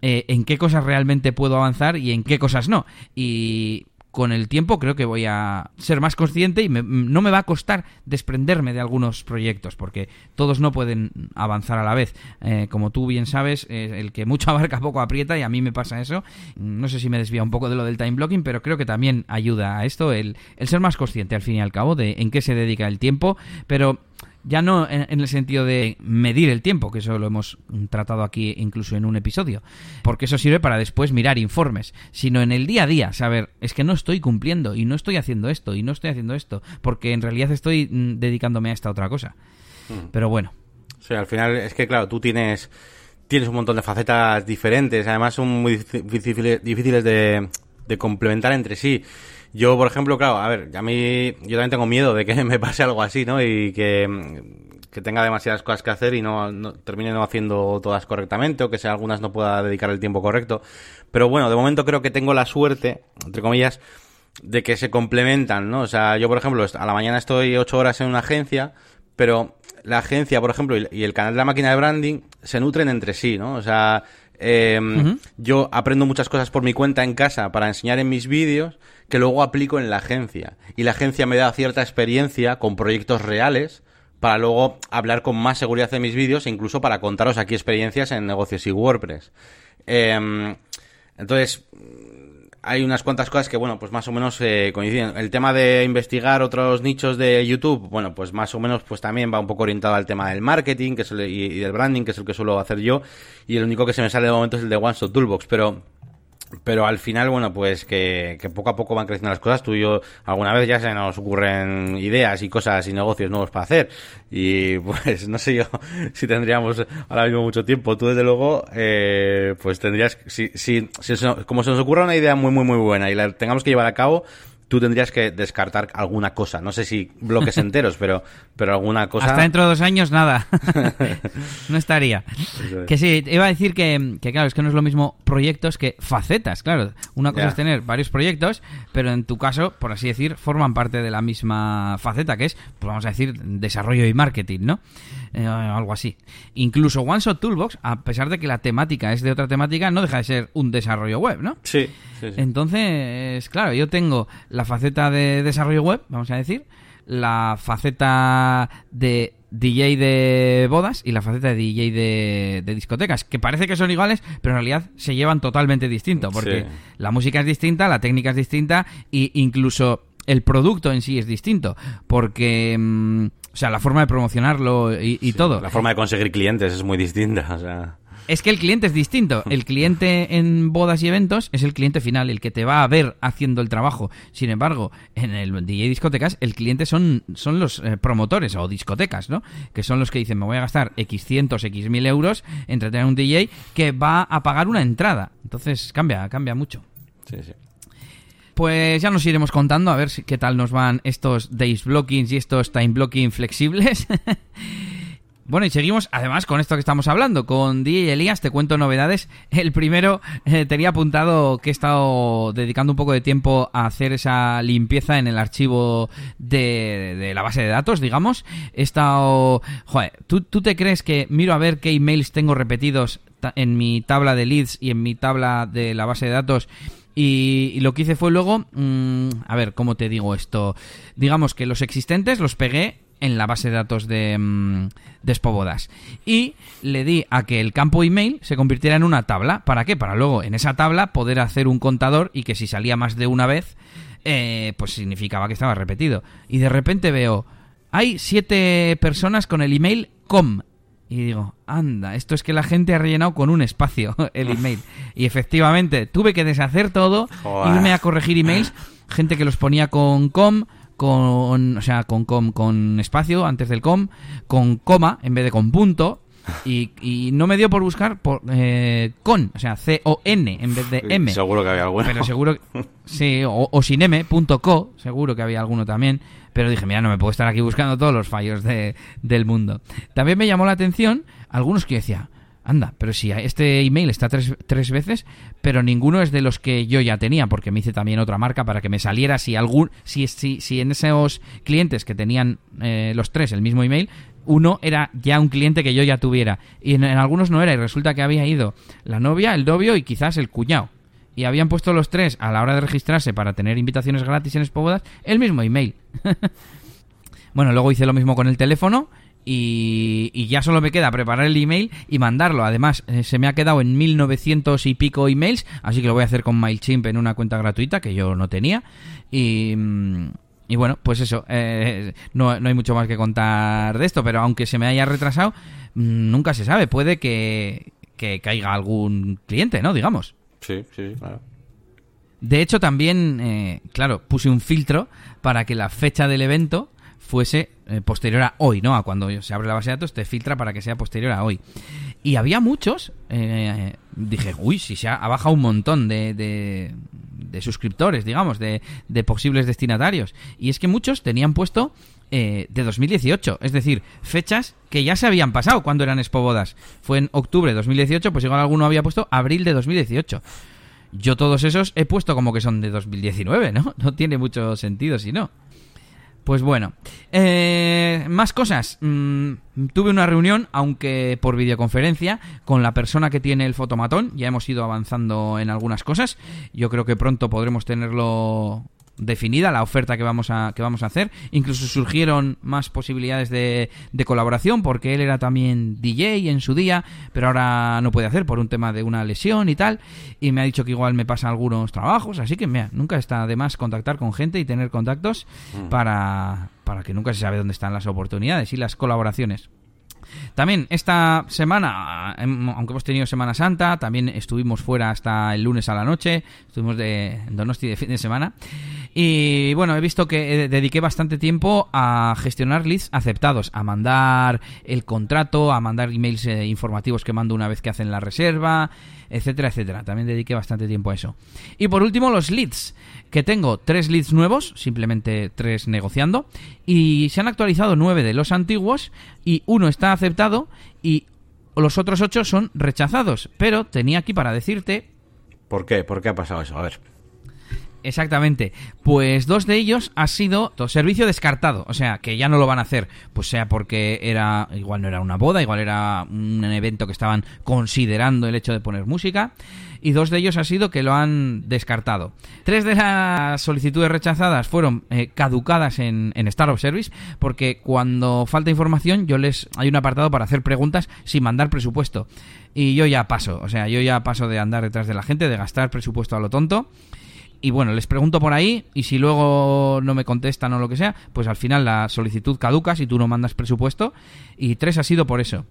eh, en qué cosas realmente puedo avanzar y en qué cosas no. Y con el tiempo creo que voy a ser más consciente y no me va a costar desprenderme de algunos proyectos, porque todos no pueden avanzar a la vez. Eh, como tú bien sabes, el que mucho abarca poco aprieta y a mí me pasa eso. No sé si me desvía un poco de lo del time blocking, pero creo que también ayuda a esto el, el ser más consciente al fin y al cabo de en qué se dedica el tiempo, pero ya no en, el sentido de medir el tiempo, que eso lo hemos tratado aquí incluso en un episodio, porque eso sirve para después mirar informes, sino en el día a día, saber, es que no estoy cumpliendo y no estoy haciendo esto y no estoy haciendo esto, porque en realidad estoy mm, dedicándome a esta otra cosa. Hmm. Pero bueno. Sea, al final es que, claro, tú tienes, tienes un montón de facetas diferentes, además son muy difíciles, difíciles de, de complementar entre sí. Yo, por ejemplo, claro, a ver, a mí, yo también tengo miedo de que me pase algo así, ¿no? Y que, tenga demasiadas cosas que hacer y no, termine no haciendo todas correctamente o que sea algunas no pueda dedicar el tiempo correcto. Pero bueno, de momento creo que tengo la suerte, entre comillas, de que se complementan, ¿no? O sea, yo, por ejemplo, a la mañana estoy ocho horas en una agencia, pero la agencia, por ejemplo, y el canal de la máquina de branding se nutren entre sí, ¿no? O sea, eh, yo aprendo muchas cosas por mi cuenta en casa para enseñar en mis vídeos que luego aplico en la agencia. Y la agencia me da cierta experiencia con proyectos reales para luego hablar con más seguridad de mis vídeos e incluso para contaros aquí experiencias en negocios y WordPress. Eh, entonces, hay unas cuantas cosas que, bueno, pues más o menos eh, coinciden. El tema de investigar otros nichos de YouTube, bueno, pues más o menos pues también va un poco orientado al tema del marketing que es y, y, del branding, que es el que suelo hacer yo. Y el único que se me sale de momento es el de One Toolbox, pero pero al final, bueno, pues que, que, poco a poco van creciendo las cosas. Tú y yo, alguna vez ya se nos ocurren ideas y cosas y negocios nuevos para hacer. Y pues no sé yo si tendríamos ahora mismo mucho tiempo. Tú, desde luego, eh, pues tendrías, si, si, si, como se nos ocurra una idea muy, muy, muy buena y la tengamos que llevar a cabo, tú tendrías que descartar alguna cosa. No sé si bloques enteros, pero, pero alguna cosa. Hasta dentro de dos años, nada. no estaría. Que sí, iba a decir que, que, claro, es que no es lo mismo proyectos que facetas, claro. Una cosa es tener varios proyectos, pero en tu caso, por así decir, forman parte de la misma faceta, que es, pues vamos a decir, desarrollo y marketing, ¿no? Eh, algo así. Incluso One Shot Toolbox, a pesar de que la temática es de otra temática, no deja de ser un desarrollo web, ¿no? Sí. Entonces, claro, yo tengo la faceta de desarrollo web, vamos a decir, la faceta de DJ de bodas y la faceta de DJ de, discotecas, que parece que son iguales, pero en realidad se llevan totalmente distinto, porque la música es distinta, la técnica es distinta e incluso el producto en sí es distinto, porque... Mm, sea, la forma de promocionarlo y, y todo. La forma de conseguir clientes es muy distinta, o sea... Es que el cliente es distinto. El cliente en bodas y eventos es el cliente final, el que te va a ver haciendo el trabajo. Sin embargo, en el DJ discotecas, el cliente son, son los eh, promotores o discotecas, ¿no? Que son los que dicen, me voy a gastar X cientos, X mil euros en traer a un DJ que va a pagar una entrada. Entonces cambia, cambia mucho. Sí, sí. Pues ya nos iremos contando a ver si, qué tal nos van estos days blockings y estos time blocking flexibles. Bueno, y seguimos además con esto que estamos hablando, con DJ Elías, te cuento novedades. El primero, eh, tenía apuntado que he estado dedicando un poco de tiempo a hacer esa limpieza en el archivo de, de la base de datos, digamos. He estado... Joder, ¿tú, ¿tú te crees que miro a ver qué emails tengo repetidos en mi tabla de leads y en mi tabla de la base de datos y, lo que hice fue luego, mmm, a ver, ¿cómo te digo esto? Digamos que los existentes los pegué en la base de datos de, um, de Spobodas. Y le di a que el campo email se convirtiera en una tabla. ¿Para qué? Para luego en esa tabla poder hacer un contador y que si salía más de una vez, eh, pues significaba que estaba repetido. Y de repente veo, hay siete personas con el email com. Y digo, anda, esto es que la gente ha rellenado con un espacio el email. Y efectivamente, tuve que deshacer todo, Joder. irme a corregir emails, gente que los ponía con com, con, o sea, con, com, con espacio antes del com, con coma en vez de con punto. Y, y no me dio por buscar por, eh, con, o sea, C-O-N en vez de M. Seguro que había alguno. Pero seguro, sí, o, o sin M, punto co, seguro que había alguno también. Pero dije, mira, no me puedo estar aquí buscando todos los fallos de, del mundo. También me llamó la atención algunos que yo decía, anda, pero si este email está tres, tres, veces, pero ninguno es de los que yo ya tenía, porque me hice también otra marca para que me saliera si algún, si, si, si en esos clientes que tenían eh, los tres el mismo email, uno era ya un cliente que yo ya tuviera. Y en, algunos no era, y resulta que había ido la novia, el novio y quizás el cuñado. Y habían puesto los tres a la hora de registrarse para tener invitaciones gratis en Spobodas el mismo email. bueno, luego hice lo mismo con el teléfono y, y, ya solo me queda preparar el email y mandarlo. Además, eh, se me ha quedado en 1900 y pico emails, así que lo voy a hacer con MailChimp en una cuenta gratuita que yo no tenía. Y. Y bueno, pues eso, eh, no, no, hay mucho más que contar de esto, pero aunque se me haya retrasado, nunca se sabe, puede que, que caiga algún cliente, ¿no? Digamos. Sí, sí, claro. De hecho, también, eh, claro, puse un filtro para que la fecha del evento fuese eh, posterior a hoy, ¿no? A cuando se abre la base de datos, te filtra para que sea posterior a hoy. Y había muchos, eh, dije, uy, si se ha, ha bajado un montón de, de, de suscriptores, digamos, de, de, posibles destinatarios. Y es que muchos tenían puesto eh, de 2018, es decir, fechas que ya se habían pasado cuando eran Expobodas. Fue en octubre de 2018, pues igual alguno había puesto abril de 2018. Yo todos esos he puesto como que son de 2019, ¿no? No tiene mucho sentido si no. Pues bueno, eh, más cosas. Mm, tuve una reunión, aunque por videoconferencia, con la persona que tiene el fotomatón. Ya hemos ido avanzando en algunas cosas. Yo creo que pronto podremos tenerlo definida la oferta que vamos a que vamos a hacer. Incluso surgieron más posibilidades de, de, colaboración porque él era también DJ en su día pero ahora no puede hacer por un tema de una lesión y tal. Y me ha dicho que igual me pasan algunos trabajos así que mira nunca está de más contactar con gente y tener contactos mm. para para que nunca se sabe dónde están las oportunidades y las colaboraciones también esta semana, aunque hemos tenido Semana Santa, también estuvimos fuera hasta el lunes a la noche, estuvimos de Donosti de fin de semana. Y bueno, he visto que dediqué bastante tiempo a gestionar leads aceptados, a mandar el contrato, a mandar emails eh, informativos que mando una vez que hacen la reserva, etcétera, etcétera. También dediqué bastante tiempo a eso. Y por último, los leads, que tengo tres leads nuevos, simplemente tres negociando, y se han actualizado nueve de los antiguos, y uno está aceptado y los otros ocho son rechazados. Pero tenía aquí para decirte... ¿Por qué? ¿Por qué ha pasado eso? A ver. Exactamente. Pues dos de ellos ha sido servicio descartado. O sea, que ya no lo van a hacer. Pues sea porque era. Igual no era una boda, igual era un evento que estaban considerando el hecho de poner música. Y dos de ellos ha sido que lo han descartado. Tres de las solicitudes rechazadas fueron eh, caducadas en, en Startup Service. Porque cuando falta información, yo les. Hay un apartado para hacer preguntas sin mandar presupuesto. Y yo ya paso. O sea, yo ya paso de andar detrás de la gente, de gastar presupuesto a lo tonto y bueno, les pregunto por ahí y si luego no me contestan o lo que sea, pues al final la solicitud caduca si tú no mandas presupuesto y tres ha sido por eso.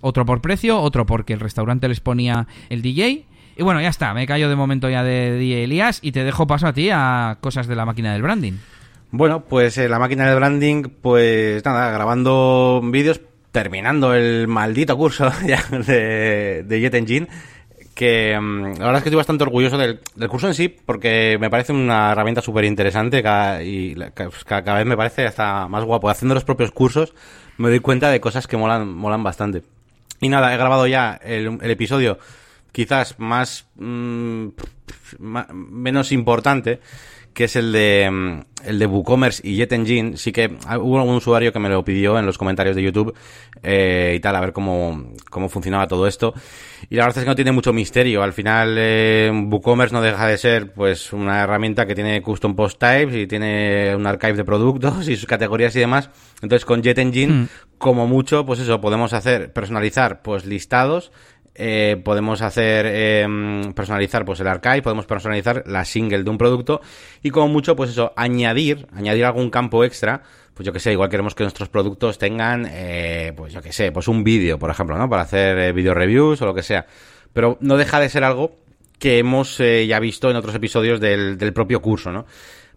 Otro por precio, otro porque el restaurante les ponía el DJ y bueno, ya está, me callo de momento ya de DJ Elías y te dejo paso a ti a cosas de la máquina del branding. Bueno, pues eh, la máquina del branding, pues nada, grabando vídeos, terminando el maldito curso de, de Jet Engine que mm, la verdad es que estoy bastante orgulloso del, curso en sí, porque me parece una herramienta súper interesante y pues, cada, vez me parece hasta más guapo. Haciendo los propios cursos me doy cuenta de cosas que molan, molan bastante. Y nada, he grabado ya el, episodio quizás más, mm, menos importante, que es el de mm, el de WooCommerce y JetEngine. Sí que hubo algún usuario que me lo pidió en los comentarios de YouTube eh, y tal, a ver cómo, cómo funcionaba todo esto. Y la verdad es que no tiene mucho misterio. Al final, eh, WooCommerce no deja de ser pues una herramienta que tiene custom post types y tiene un archive de productos y sus categorías y demás. Entonces, con JetEngine, mm. como mucho, pues eso, podemos hacer, personalizar pues listados eh, podemos hacer eh, personalizar pues el archive, podemos personalizar la single de un producto y como mucho pues eso, añadir, añadir algún campo extra, pues yo que sé, igual queremos que nuestros productos tengan, eh, pues yo que sé, pues un vídeo, por ejemplo, ¿no? Para hacer eh, video reviews o lo que sea. Pero no deja de ser algo que hemos ya visto en otros episodios del, del propio curso, ¿no?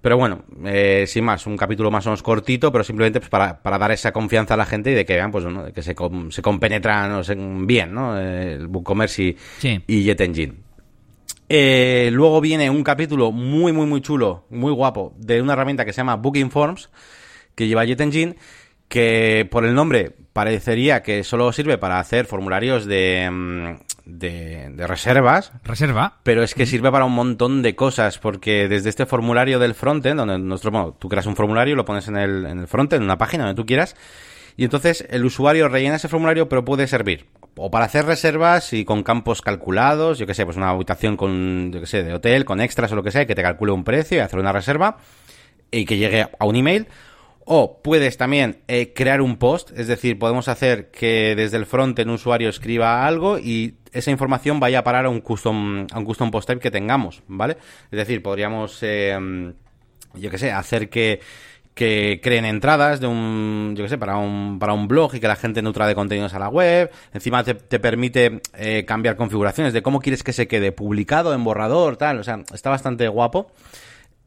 Pero bueno, eh, sin más, un capítulo más o menos cortito, pero simplemente pues, para, para dar esa confianza a la gente y de que vean, pues, ¿no? de que se, se compenetran bien, ¿no? El WooCommerce y, sí. y Jet Engine. Eh, luego viene un capítulo muy, muy, muy chulo, muy guapo, de una herramienta que se llama Booking Forms, que lleva Jet Engine, que por el nombre parecería que solo sirve para hacer formularios de, mm, de, reservas. Reserva. Pero es que sirve para un montón de cosas, porque desde este formulario del frontend, donde nuestro, bueno, tú creas un formulario, lo pones en el, en el frontend, en una página donde tú quieras, y entonces el usuario rellena ese formulario, pero puede servir o para hacer reservas y con campos calculados, yo que sé, pues una habitación con, yo que sé, de hotel, con extras o lo que sea, que te calcule un precio y hacer una reserva y que llegue a un email o puedes también eh, crear un post, es decir, podemos hacer que desde el front un usuario escriba algo y esa información vaya a parar a un custom, a un custom post type que tengamos, ¿vale? Es decir, podríamos, eh, yo qué sé, hacer que que creen entradas de un, yo qué sé, para un, para un blog y que la gente nutra de contenidos a la web. Encima te, te permite eh, cambiar configuraciones de cómo quieres que se quede publicado en borrador, tal. O sea, está bastante guapo.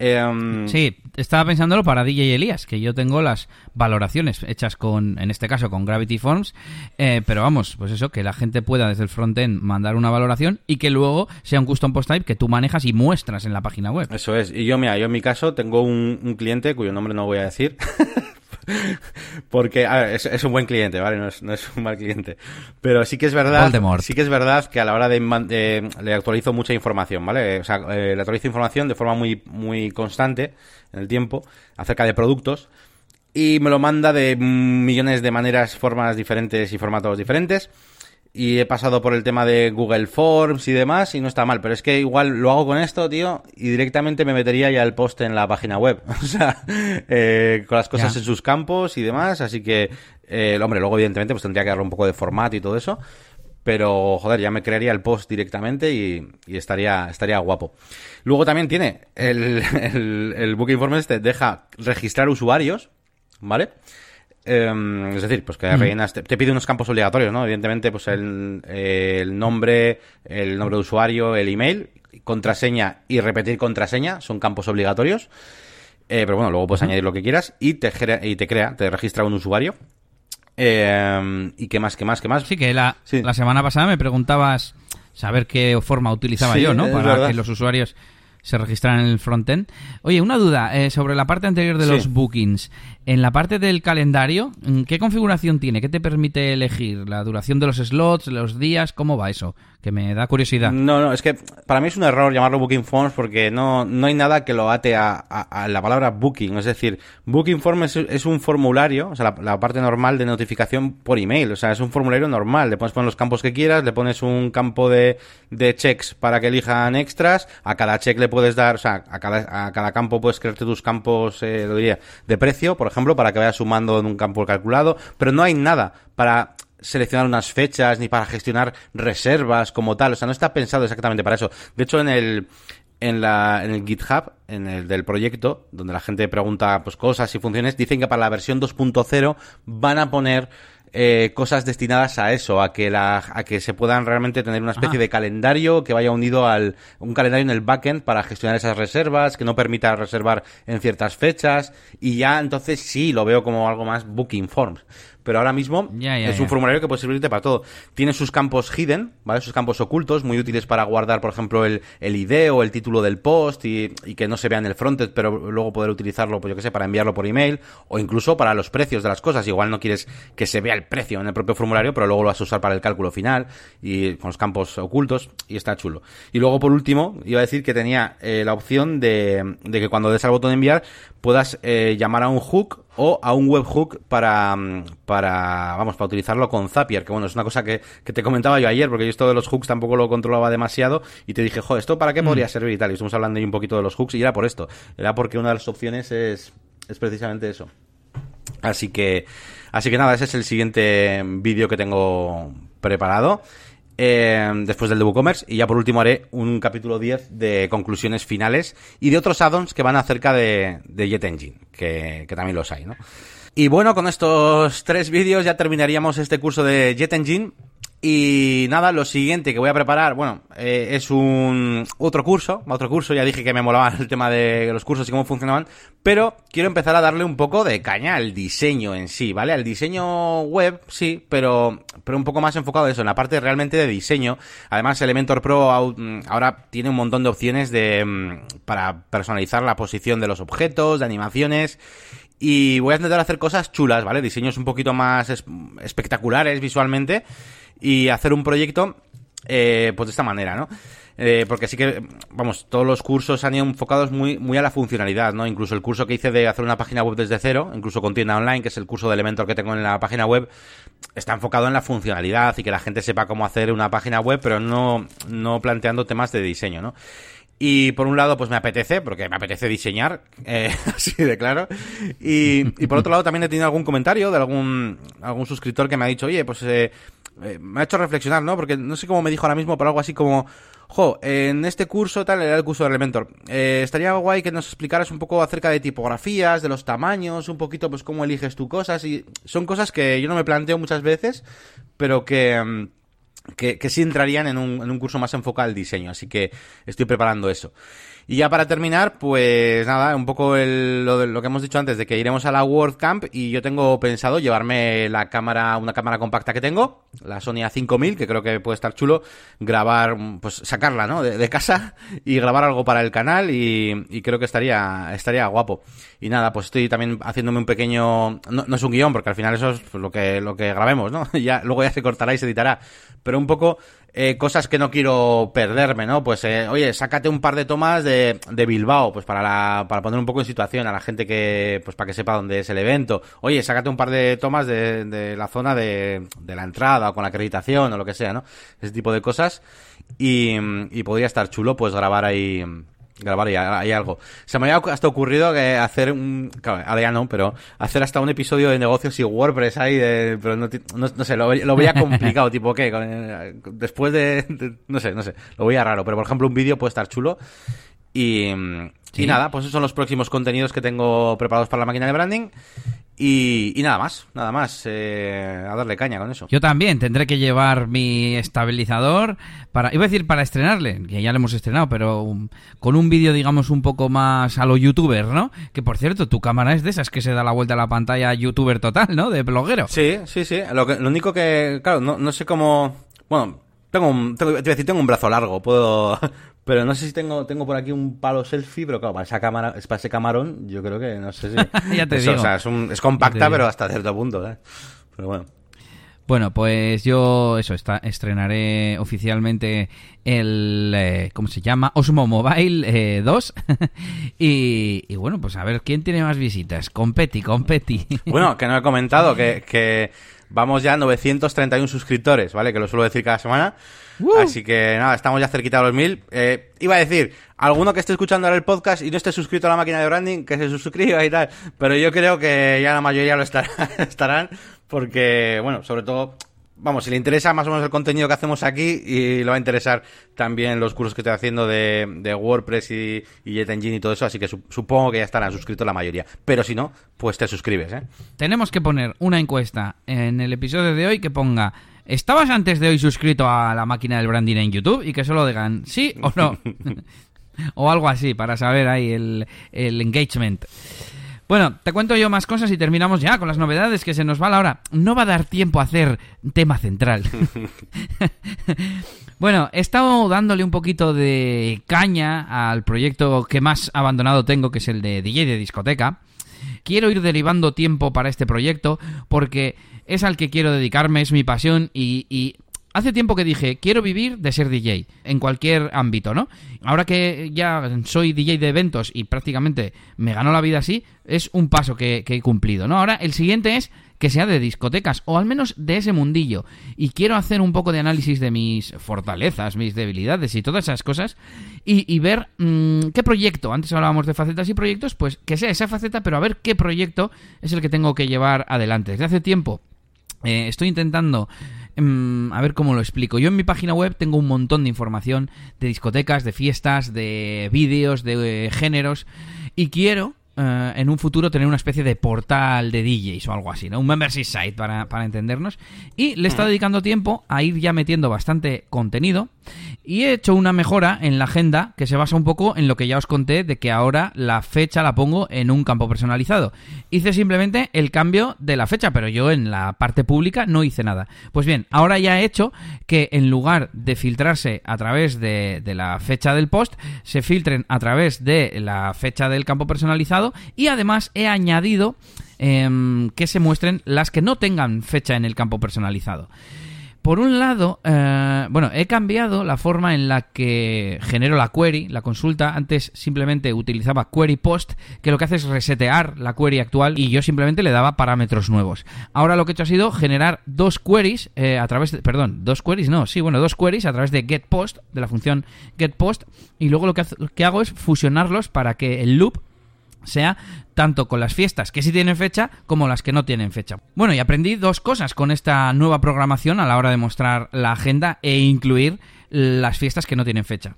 Em, sí, estaba pensándolo para DJ Elías, que yo tengo las valoraciones hechas con, en este caso, con Gravity Forms, eh, pero vamos, pues eso, que la gente pueda desde el frontend mandar una valoración y que luego sea un custom post type que tú manejas y muestras en la página web. Eso es, y yo, mira, yo en mi caso tengo un, un cliente cuyo nombre no voy a decir. Porque, a ver, es, un buen cliente, ¿vale? No es, no es, un mal cliente. Pero sí que es verdad. Sí que es verdad que a la hora de, le actualizo mucha información, ¿vale? O sea, eh, le actualizo información de forma muy, muy constante en el tiempo acerca de productos. Y me lo manda de millones de maneras, formas diferentes y formatos diferentes y he pasado por el tema de Google Forms y demás y no está mal, pero es que igual lo hago con esto, tío, y directamente me metería ya el post en la página web, o sea, eh, con las cosas en sus campos y demás, así que, eh, hombre, luego evidentemente pues tendría que darle un poco de formato y todo eso, pero joder, ya me crearía el post directamente y, estaría, estaría guapo. Luego también tiene el, el, el Booking Forms, te deja registrar usuarios, ¿vale? Em, es decir, pues que rellenas, te, pide unos campos obligatorios, ¿no? Evidentemente, pues el, el, nombre, el nombre de usuario, el email, contraseña y repetir contraseña son campos obligatorios. Eh, pero bueno, luego puedes añadir lo que quieras y te, y te crea, te registra un usuario. Eh, ¿Y qué más, qué más, qué más? Sí, que la, la semana pasada me preguntabas saber qué forma utilizaba yo, ¿no? Para que los usuarios se registraran en el frontend. Oye, una duda eh, sobre la parte anterior de los bookings. En la parte del calendario, ¿qué configuración tiene? ¿Qué te permite elegir? ¿La duración de los slots, los días? ¿Cómo va eso? Que me da curiosidad. No, no, es que para mí es un error llamarlo Booking Forms porque no, no hay nada que lo ate a, a, la palabra Booking. Es decir, Booking Forms es, un formulario, o sea, la, parte normal de notificación por email. O sea, es un formulario normal. Le pones poner los campos que quieras, le pones un campo de, de checks para que elijan extras. A cada check le puedes dar, o sea, a cada, a cada campo puedes crearte tus campos, eh, lo diría, de precio, por ejemplo, para que vayas sumando en un campo calculado, pero no hay nada para seleccionar unas fechas ni para gestionar reservas como tal, o sea, no está pensado exactamente para eso. De hecho, en el en, la, en el GitHub, en el del proyecto, donde la gente pregunta pues cosas y funciones, dicen que para la versión 2.0 van a poner eh, cosas destinadas a eso, a que la, a que se puedan realmente tener una especie de calendario que vaya unido al, un calendario en el backend para gestionar esas reservas, que no permita reservar en ciertas fechas, y ya entonces sí lo veo como algo más booking forms. Pero ahora mismo Ya, ya, es ya. un formulario que puede servirte para todo. Tiene sus campos hidden, ¿vale? Sus campos ocultos, muy útiles para guardar, por ejemplo, el, el ID o el título del post y, y que no se vea en el frontend, pero luego poder utilizarlo, pues yo que sé, para enviarlo por email o incluso para los precios de las cosas. Igual no quieres que se vea el precio en el propio formulario, pero luego lo vas a usar para el cálculo final y con los campos ocultos y está chulo. Y luego, por último, iba a decir que tenía eh, la opción de, de que cuando des al botón de enviar puedas eh, llamar a un hook o a un webhook para, mm, para, vamos, para utilizarlo con Zapier, que bueno, es una cosa que, que te comentaba yo ayer, porque yo esto de los hooks tampoco lo controlaba demasiado, y te dije, joder, ¿esto para qué podría servir y tal? Y estuvimos hablando ahí un poquito de los hooks, y era por esto, era porque una de las opciones es, es precisamente eso. Así que, así que nada, ese es el siguiente vídeo que tengo preparado. eh, después del de WooCommerce y ya por último haré un capítulo 10 de conclusiones finales y de otros add-ons que van acerca de, Jet Engine, que, que también los hay, ¿no? Y bueno, con estos tres vídeos ya terminaríamos este curso de Jet Engine. Y nada, lo siguiente que voy a preparar, bueno, eh, es un otro curso, otro curso, ya dije que me molaba el tema de los cursos y cómo funcionaban, pero quiero empezar a darle un poco de caña al diseño en sí, ¿vale? Al diseño web, sí, pero, pero un poco más enfocado en eso, en la parte realmente de diseño. Además, Elementor Pro mm, ahora tiene un montón de opciones de, mm, para personalizar la posición de los objetos, de animaciones. Y voy a intentar hacer cosas chulas, ¿vale? Diseños un poquito más es- espectaculares visualmente. Y hacer un proyecto, eh, pues de esta manera, ¿no? Eh, porque sí que, vamos, todos los cursos han ido enfocados muy, muy a la funcionalidad, ¿no? Incluso el curso que hice de hacer una página web desde cero, incluso con tienda online, que es el curso de Elementor que tengo en la página web, está enfocado en la funcionalidad y que la gente sepa cómo hacer una página web, pero no, no planteando temas de diseño, ¿no? Y por un lado, pues me apetece, porque me apetece diseñar, eh, así de claro. Y, y por otro lado, también he tenido algún comentario de algún, algún suscriptor que me ha dicho, oye, pues eh, eh, me ha hecho reflexionar, ¿no? Porque no sé cómo me dijo ahora mismo, pero algo así como, jo, en este curso, tal, era el curso de Elementor, eh, estaría guay que nos explicaras un poco acerca de tipografías, de los tamaños, un poquito, pues cómo eliges tú cosas. Y son cosas que yo no me planteo muchas veces, pero que... mm, que, que sí entrarían en un, en un curso más enfocado al diseño, así que estoy preparando eso. Y ya para terminar, pues nada, un poco el- lo, lo que hemos dicho antes, de que iremos a la WordCamp y yo tengo pensado llevarme la cámara, una cámara compacta que tengo, la Sony A5000, que creo que puede estar chulo, grabar, pues sacarla, ¿no? De, casa y grabar algo para el canal y, y creo que estaría, estaría guapo. Y nada, pues estoy también haciéndome un pequeño, no, no es un guion, porque al final eso es lo que, lo que grabemos, ¿no? ya, luego ya se cortará y se editará. Pero un poco, eh, cosas que no quiero perderme, ¿no? Pues, eh, oye, sácate un par de tomas de, de Bilbao, pues para la, para poner un poco en situación a la gente que, pues para que sepa dónde es el evento. Oye, sácate un par de tomas de, de la zona de, de la entrada o con la acreditación o lo que sea, ¿no? Ese tipo de cosas. Y, y podría estar chulo, pues grabar ahí, grabar ahí, ahí algo. Se me había hasta ocurrido que hacer un, claro, ahora ya no, pero hacer hasta un episodio de negocios y WordPress ahí, de, pero no, ti- no, no sé, lo, ve- lo veía complicado, tipo, ¿qué? Eh, Después de, de- no sé, no sé, lo veía raro, pero por ejemplo un vídeo puede estar chulo y, Sí. y nada, pues esos son los próximos contenidos que tengo preparados para la máquina de branding y, y nada más, nada más, eh, a darle caña con eso. Yo también tendré que llevar mi estabilizador para, iba a decir para estrenarle, que ya lo hemos estrenado, pero um, con un vídeo digamos un poco más a lo youtuber, ¿no? Que por cierto, tu cámara es de esas que se da la vuelta a la pantalla youtuber total, ¿no? De bloguero. Sí, sí, sí. Lo, que, lo único que, claro, no, no sé cómo. Bueno, tengo un, tengo, te iba a decir, tengo un brazo largo, puedo. Pero no sé si tengo, tengo por aquí un palo selfie, pero claro, para esa cámara, para ese camarón, yo creo que no sé si. Ya te Eso, digo. O sea, es, un- es compacta, pero hasta cierto punto, ¿eh? Pero bueno. Bueno, pues yo eso está, estrenaré oficialmente el eh, ¿cómo se llama? Osmo Mobile eh, 2 y, y bueno, pues a ver quién tiene más visitas. Competi, competi. Bueno, que no he comentado que, que vamos ya a 931 suscriptores, ¿vale? Que lo suelo decir cada semana. ¡Uh! Así que nada, estamos ya cerquita de los mil. Eh, iba a decir, alguno que esté escuchando ahora el podcast y no esté suscrito a la máquina de branding, que se suscriba y tal. Pero yo creo que ya la mayoría lo estará- estarán, porque, bueno, sobre todo vamos, si le interesa más o menos el contenido que hacemos aquí y le va a interesar también los cursos que estoy haciendo de, WordPress y, y Jet Engine y todo eso, así que supongo que ya estarán suscritos la mayoría. Pero si no, pues te suscribes, ¿eh? Tenemos que poner una encuesta en el episodio de hoy que ponga ¿Estabas antes de hoy suscrito a la máquina del branding en YouTube? Y que solo digan sí o no. o algo así, para saber ahí el, el engagement. Bueno, te cuento yo más cosas y terminamos ya con las novedades que se nos va la hora. No va a dar tiempo a hacer tema central. bueno, he estado dándole un poquito de caña al proyecto que más abandonado tengo, que es el de DJ de discoteca. Quiero ir derivando tiempo para este proyecto porque es al que quiero dedicarme, es mi pasión y, y Hace tiempo que dije, quiero vivir de ser DJ, en cualquier ámbito, ¿no? Ahora que ya soy DJ de eventos y prácticamente me ganó la vida así, es un paso que, he cumplido, ¿no? Ahora el siguiente es que sea de discotecas, o al menos de ese mundillo. Y quiero hacer un poco de análisis de mis fortalezas, mis debilidades y todas esas cosas, y, ver mm, qué proyecto, antes hablábamos de facetas y proyectos, pues que sea esa faceta, pero a ver qué proyecto es el que tengo que llevar adelante. Desde hace tiempo eh, estoy intentando Em, a ver cómo lo explico. Yo en mi página web tengo un montón de información de discotecas, de fiestas, de vídeos, de eh, géneros. Y quiero eh, en un futuro tener una especie de portal de DJs o algo así, ¿no? Un membership site para, para entendernos. Y le he estado dedicando tiempo a ir ya metiendo bastante contenido. Y he hecho una mejora en la agenda que se basa un poco en lo que ya os conté de que ahora la fecha la pongo en un campo personalizado. Hice simplemente el cambio de la fecha, pero yo en la parte pública no hice nada. Pues bien, ahora ya he hecho que en lugar de filtrarse a través de, de la fecha del post, se filtren a través de la fecha del campo personalizado y además he añadido em, que se muestren las que no tengan fecha en el campo personalizado. Por un lado, eh, bueno, he cambiado la forma en la que genero la query, la consulta. Antes simplemente utilizaba query post, que lo que hace es resetear la query actual y yo simplemente le daba parámetros nuevos. Ahora lo que he hecho ha sido generar dos queries eh, a través de, perdón, dos queries, no, sí, bueno, dos queries a través de getPost, de la función getPost, y luego lo que hago es fusionarlos para que el loop sea tanto con las fiestas que sí tienen fecha como las que no tienen fecha. Bueno, y aprendí dos cosas con esta nueva programación a la hora de mostrar la agenda e incluir las fiestas que no tienen fecha.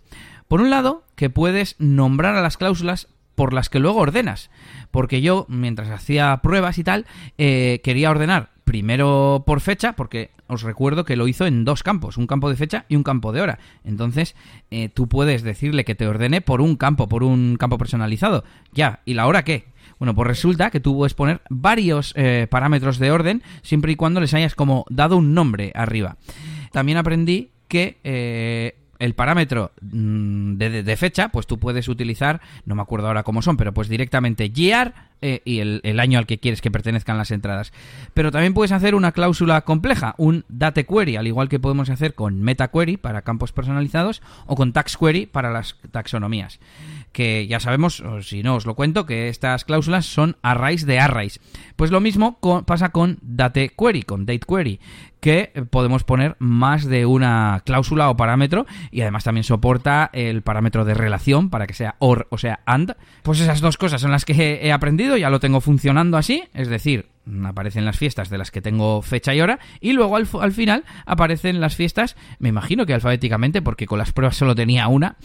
Por un lado, que puedes nombrar a las cláusulas por las que luego ordenas. Porque yo, mientras hacía pruebas y tal, eh, quería ordenar primero por fecha, porque os recuerdo que lo hizo en dos campos, un campo de fecha y un campo de hora. Entonces, eh, tú puedes decirle que te ordene por un campo, por un campo personalizado. Ya, ¿y la hora qué? Bueno, pues resulta que tú puedes poner varios eh, parámetros de orden siempre y cuando les hayas como dado un nombre arriba. También aprendí que eh, el parámetro mm, de, fecha, pues tú puedes utilizar, no me acuerdo ahora cómo son, pero pues directamente year eh, y el, año al que quieres que pertenezcan las entradas. Pero también puedes hacer una cláusula compleja, un date query, al igual que podemos hacer con meta query para campos personalizados o con tax query para las taxonomías. Que ya sabemos, si no os lo cuento, que estas cláusulas son arrays de arrays. Pues lo mismo pasa con date query, con date query, que podemos poner más de una cláusula o parámetro y además también soporta el parámetro de relación para que sea or o sea and. Pues esas dos cosas son las que he aprendido, ya lo tengo funcionando así, es decir, aparecen las fiestas de las que tengo fecha y hora y luego al, final aparecen las fiestas, me imagino que alfabéticamente porque con las pruebas solo tenía una,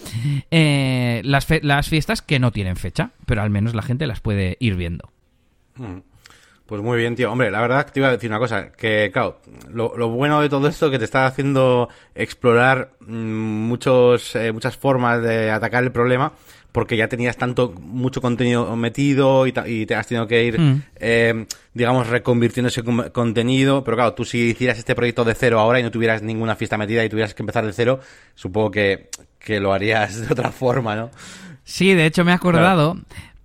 eh, las, fiestas que no tienen fecha, pero al menos la gente las puede ir viendo. Hmm. Pues muy bien, tío. Hombre, la verdad te iba a decir una cosa, que claro, lo, bueno de todo esto que te está haciendo explorar mm, muchos, eh, muchas formas de atacar el problema, porque ya tenías tanto, mucho contenido metido y, te has tenido que ir, mm. eh, digamos, reconvirtiendo ese contenido. Pero claro, tú si hicieras este proyecto de cero ahora y no tuvieras ninguna fiesta metida y tuvieras que empezar de cero, supongo que, que lo harías de otra forma, ¿no? Sí, de hecho me he acordado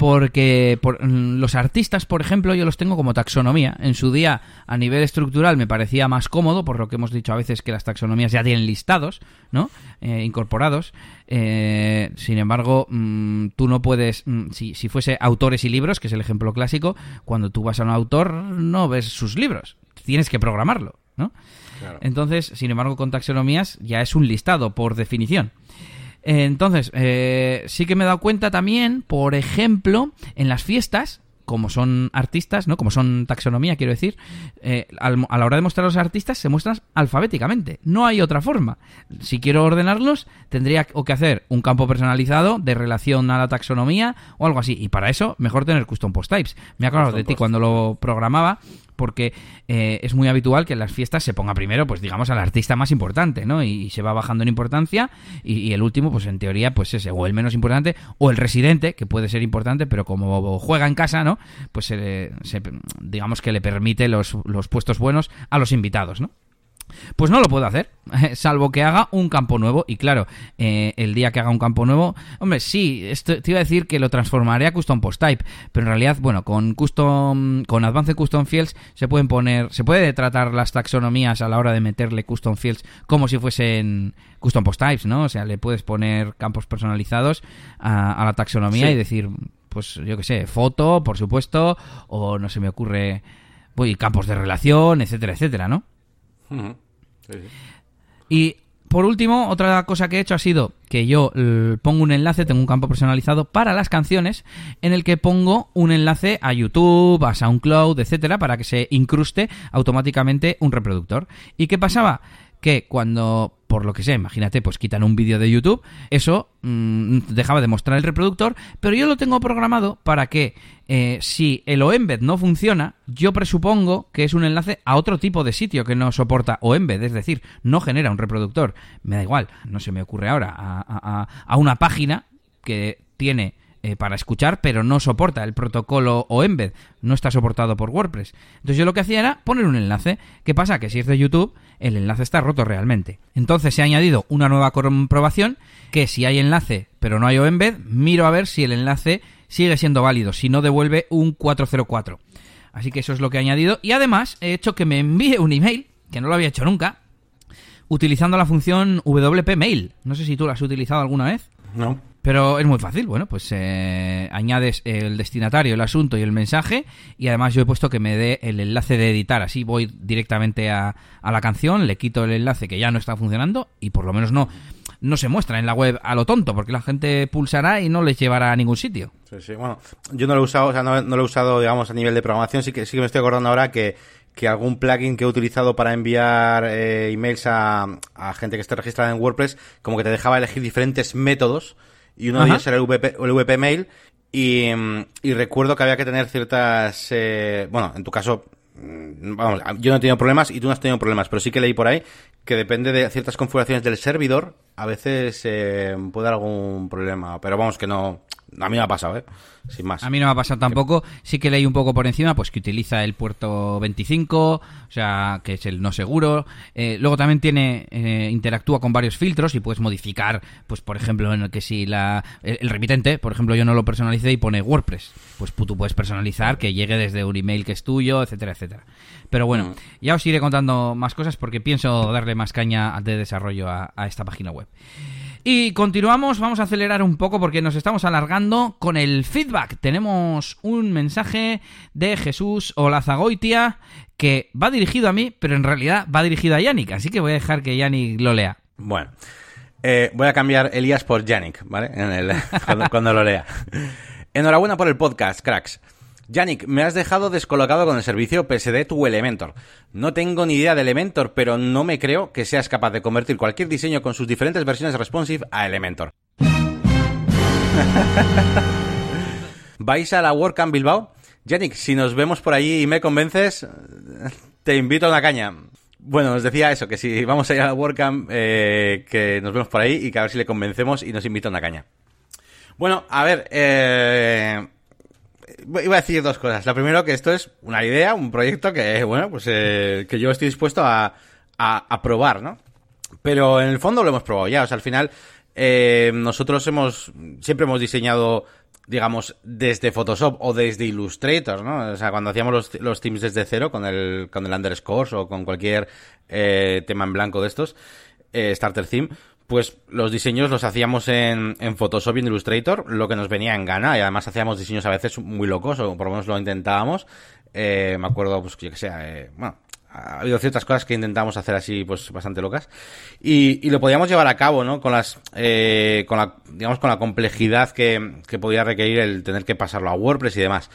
porque por, mm, los artistas, por ejemplo, yo los tengo como taxonomía. En su día, a nivel estructural, me parecía más cómodo, por lo que hemos dicho a veces que las taxonomías ya tienen listados, ¿no? Eh, incorporados. Eh, sin embargo, mm, tú no puedes, mm, si, si fuese autores y libros, que es el ejemplo clásico, cuando tú vas a un autor no ves sus libros, tienes que programarlo, ¿no? Entonces, sin embargo, con taxonomías ya es un listado por definición. Entonces, eh, sí que me he dado cuenta también, por ejemplo, en las fiestas, como son artistas, ¿no? Como son taxonomía, quiero decir, eh, a la hora de mostrar a los artistas se muestran alfabéticamente. No hay otra forma. Si quiero ordenarlos, tendría o que hacer un campo personalizado de relación a la taxonomía o algo así. Y para eso, mejor tener custom post types. Me acuerdo de ti cuando lo programaba porque eh, es muy habitual que en las fiestas se ponga primero, pues digamos, al artista más importante, ¿no? Y, se va bajando en importancia y, el último, pues en teoría, pues ese, o el menos importante, o el residente, que puede ser importante, pero como juega en casa, ¿no? Pues se, digamos que le permite los, los puestos buenos a los invitados, ¿no? Pues no lo puedo hacer, salvo que haga un campo nuevo. Y claro, eh, el día que haga un campo nuevo, hombre, sí, esto, te iba a decir que lo transformaré a custom post type, pero en realidad, bueno, con custom, con Advanced Custom Fields se pueden poner, se puede tratar las taxonomías a la hora de meterle custom fields como si fuesen custom post types, ¿no? O sea, le puedes poner campos personalizados a, la taxonomía y decir, pues yo qué sé, foto, por supuesto, o no se me ocurre, voy, campos de relación, etcétera, etcétera, ¿no? Y por último, otra cosa que he hecho ha sido que yo pongo un enlace, tengo un campo personalizado para las canciones, en el que pongo un enlace a YouTube, a SoundCloud, etcétera, para que se incruste automáticamente un reproductor. ¿Y qué pasaba? Que cuando por lo que sé, imagínate, pues quitan un vídeo de YouTube, eso mm, dejaba de mostrar el reproductor, pero yo lo tengo programado para que eh, si el OEmbed no funciona, yo presupongo que es un enlace a otro tipo de sitio que no soporta OEmbed, es decir, no genera un reproductor. Me da igual, no se me ocurre ahora, a una página que tiene eh, para escuchar, pero no soporta el protocolo o embed, no está soportado por WordPress. Entonces yo lo que hacía era poner un enlace. ¿Qué pasa? Que si es de YouTube, el enlace está roto realmente. Entonces se ha añadido una nueva comprobación que si hay enlace pero no hay embed, miro a ver si el enlace sigue siendo válido, si no devuelve un 404. Así que eso es lo que he añadido y además he hecho que me envíe un email, que no lo había hecho nunca, utilizando la función WP Mail. No sé si tú lo has utilizado alguna vez. No. Pero es muy fácil, bueno, pues eh, añades el destinatario, el asunto y el mensaje. Y además yo he puesto que me dé el enlace de editar, así voy directamente a, a, la canción, le quito el enlace que ya no está funcionando y por lo menos no, no se muestra en la web a lo tonto porque la gente pulsará y no les llevará a ningún sitio. Sí, sí, bueno, yo no lo he usado, o sea, no, lo he usado, digamos, a nivel de programación, sí que, sí que me estoy acordando ahora que que algún plugin que he utilizado para enviar eh, emails a, a, gente que esté registrada en WordPress, como que te dejaba elegir diferentes métodos y uno de ellos era el VP, el VP Mail y, y, recuerdo que había que tener ciertas, eh, bueno, en tu caso, mm, vamos, yo no he tenido problemas y tú no has tenido problemas, pero sí que leí por ahí que depende de ciertas configuraciones del servidor, a veces eh, puede dar algún problema, pero vamos que no, a mí me ha pasado, ¿eh? Sin más. A mí no me ha pasado tampoco. Sí que leí un poco por encima, pues que utiliza el puerto 25, o sea, que es el no seguro. Eh, luego también tiene, eh, interactúa con varios filtros y puedes modificar, pues por ejemplo, en el que si la, el, remitente, por ejemplo, yo no lo personalicé y pone WordPress, pues tú puedes personalizar que llegue desde un email que es tuyo, etcétera, etcétera. Pero bueno, mm. ya os iré contando más cosas porque pienso darle más caña de desarrollo a esta página web. Y continuamos, vamos a acelerar un poco porque nos estamos alargando con el feedback. Tenemos un mensaje de Jesús Olazagoitia que va dirigido a mí, pero en realidad va dirigido a Yannick, así que voy a dejar que Yannick lo lea. Bueno, eh, voy a cambiar Elías por Yannick, ¿vale? En el, cuando lo lea. Enhorabuena por el podcast, cracks. Yannick, me has dejado descolocado con el servicio PSD tu Elementor. No tengo ni idea de Elementor, pero no me creo que seas capaz de convertir cualquier diseño con sus diferentes versiones responsive a Elementor. ¿Vais a la WordCamp Bilbao? Yannick, si nos vemos por allí y me convences, te invito a una caña. Bueno, os decía eso, que si vamos a ir a la WordCamp, eh, que nos vemos por ahí y que a ver si le convencemos y nos invita a una caña. Bueno, a ver, eh, iba a decir dos cosas. La primera, que esto es una idea, un proyecto que, bueno, pues eh, que yo estoy dispuesto a, a, probar, ¿no? Pero en el fondo lo hemos probado ya. O sea, al final, eh, nosotros hemos, siempre hemos diseñado, digamos, desde Photoshop o desde Illustrator, ¿no? O sea, cuando hacíamos los, los teams desde cero con el, con el underscore o con cualquier eh, tema en blanco de estos, eh, starter theme, pues los diseños los hacíamos en, en, Photoshop y en Illustrator, lo que nos venía en gana, y además hacíamos diseños a veces muy locos, o por lo menos lo intentábamos. Eh, me acuerdo, pues, yo que sea, eh, bueno, ha habido ciertas cosas que intentamos hacer así, pues, bastante locas. Y, y lo podíamos llevar a cabo, ¿no? Con las, eh, con la, digamos, con la complejidad que, que podía requerir el tener que pasarlo a WordPress y demás.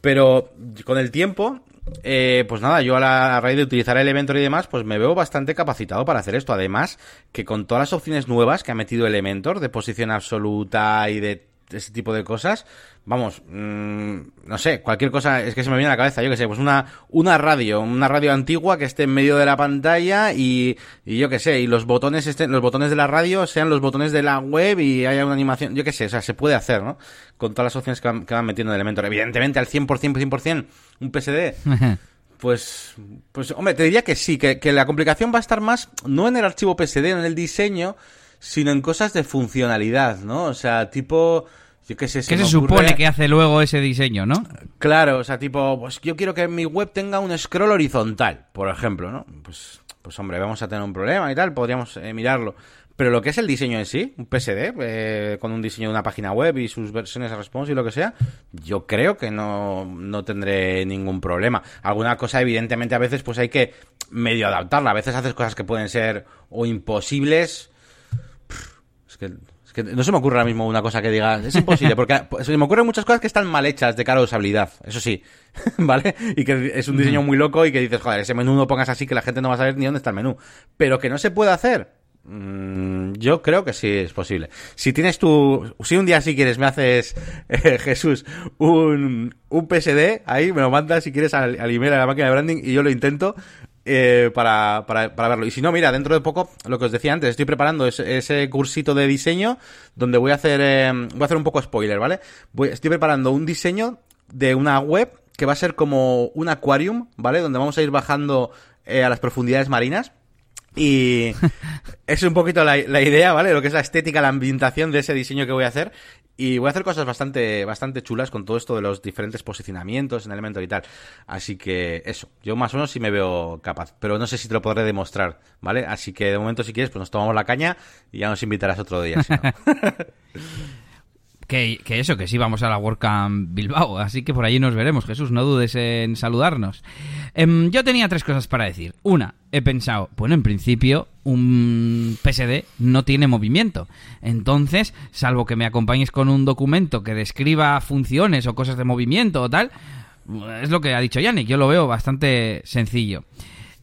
Pero con el tiempo, eh, pues nada, yo a, la, a raíz de utilizar Elementor y demás, pues me veo bastante capacitado para hacer esto. Además, que con todas las opciones nuevas que ha metido Elementor, de posición absoluta y de ese tipo de cosas, vamos, mmm, no sé, cualquier cosa, es que se me viene a la cabeza, yo que sé, pues una, una radio, una radio antigua que esté en medio de la pantalla y, y yo que sé, y los botones estén, los botones de la radio sean los botones de la web y haya una animación, yo que sé, o sea, se puede hacer, ¿no? Con todas las opciones que van, que van metiendo en Elementor. Evidentemente, al 100%, 100%, un PSD. Pues, pues, hombre, te diría que sí, que, que la complicación va a estar más, no en el archivo PSD, en el diseño, sino en cosas de funcionalidad, ¿no? O sea, tipo... Yo qué sé, se ¿Qué se supone que hace luego ese diseño, no? Claro, o sea, tipo, pues yo quiero que mi web tenga un scroll horizontal, por ejemplo, ¿no? Pues, pues hombre, vamos a tener un problema y tal, podríamos eh, mirarlo. Pero lo que es el diseño en sí, un PSD, eh, con un diseño de una página web y sus versiones response y lo que sea, yo creo que no, no tendré ningún problema. Alguna cosa, evidentemente, a veces pues hay que medio adaptarla. A veces haces cosas que pueden ser o imposibles. Que, es que no se me ocurre ahora mismo una cosa que diga, es imposible, porque se me ocurren muchas cosas que están mal hechas de cara a usabilidad, eso sí, ¿vale? Y que es un diseño muy loco y que dices, joder, ese menú no pongas así que la gente no va a saber ni dónde está el menú. Pero que no se puede hacer, mm, yo creo que sí es posible. Si tienes tu, si un día si quieres me haces, eh, Jesús, un, un PSD, ahí me lo mandas si quieres al, al email a la máquina de branding y yo lo intento eh, para, para, para verlo. Y si no, mira, dentro de poco, lo que os decía antes, estoy preparando ese, ese cursito de diseño donde voy a hacer, eh, voy a hacer un poco spoiler, ¿vale? Voy, estoy preparando un diseño de una web que va a ser como un aquarium, ¿vale? Donde vamos a ir bajando eh, a las profundidades marinas. Y es un poquito la, la idea, ¿vale? Lo que es la estética, la ambientación de ese diseño que voy a hacer. Y voy a hacer cosas bastante, bastante chulas con todo esto de los diferentes posicionamientos en Elementor y tal. Así que eso, yo más o menos sí me veo capaz. Pero no sé si te lo podré demostrar, ¿vale? Así que de momento si quieres, pues nos tomamos la caña y ya nos invitarás otro día. Que, que eso, que sí vamos a la WordCamp Bilbao, así que por allí nos veremos, Jesús, no dudes en saludarnos. Em, yo tenía tres cosas para decir. Una, he pensado, bueno, en principio un PSD no tiene movimiento. Entonces, salvo que me acompañes con un documento que describa funciones o cosas de movimiento o tal, es lo que ha dicho Yannick, yo lo veo bastante sencillo.